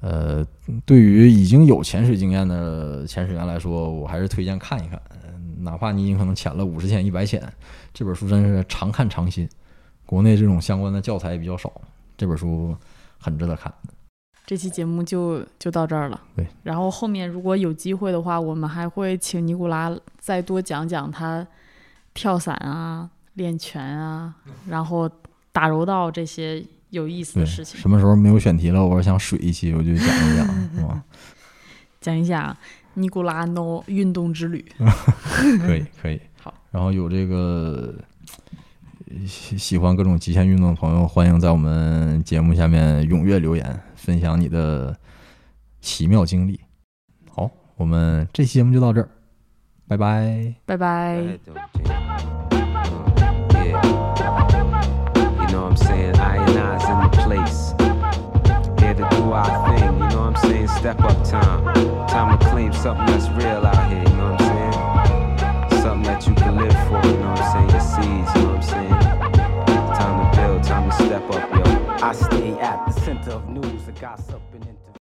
呃，对于已经有潜水经验的潜水员来说，我还是推荐看一看。嗯哪怕你已经可能潜了五十潜、一百潜，这本书真是常看常新。国内这种相关的教材也比较少，这本书很值得看。这期节目就就到这儿了。对，然后后面如果有机会的话，我们还会请尼古拉再多讲讲他跳伞啊、练拳啊，然后打柔道这些有意思，的事情，什么时候没有选题了，我想水一期，我就讲一讲，是吧？讲一讲尼古拉 no 运动之旅。可以，可以。好，然后有这个呃喜喜欢各种极限运动的朋友，欢迎在我们节目下面踊跃留言，分享你的奇妙经历。好，我们这期节目就到这儿，拜拜。拜拜。Go ahead, though, G. Uh, yeah. You know I'm saying? I and I's in the place. Here to do our thing, you know I'm saying? Step up time. Time to claim something that's real out here, you know what I'm saying? Something that you can live for, you know what I'm saying? Your seeds, up, yo. I stay at the center of news and gossip and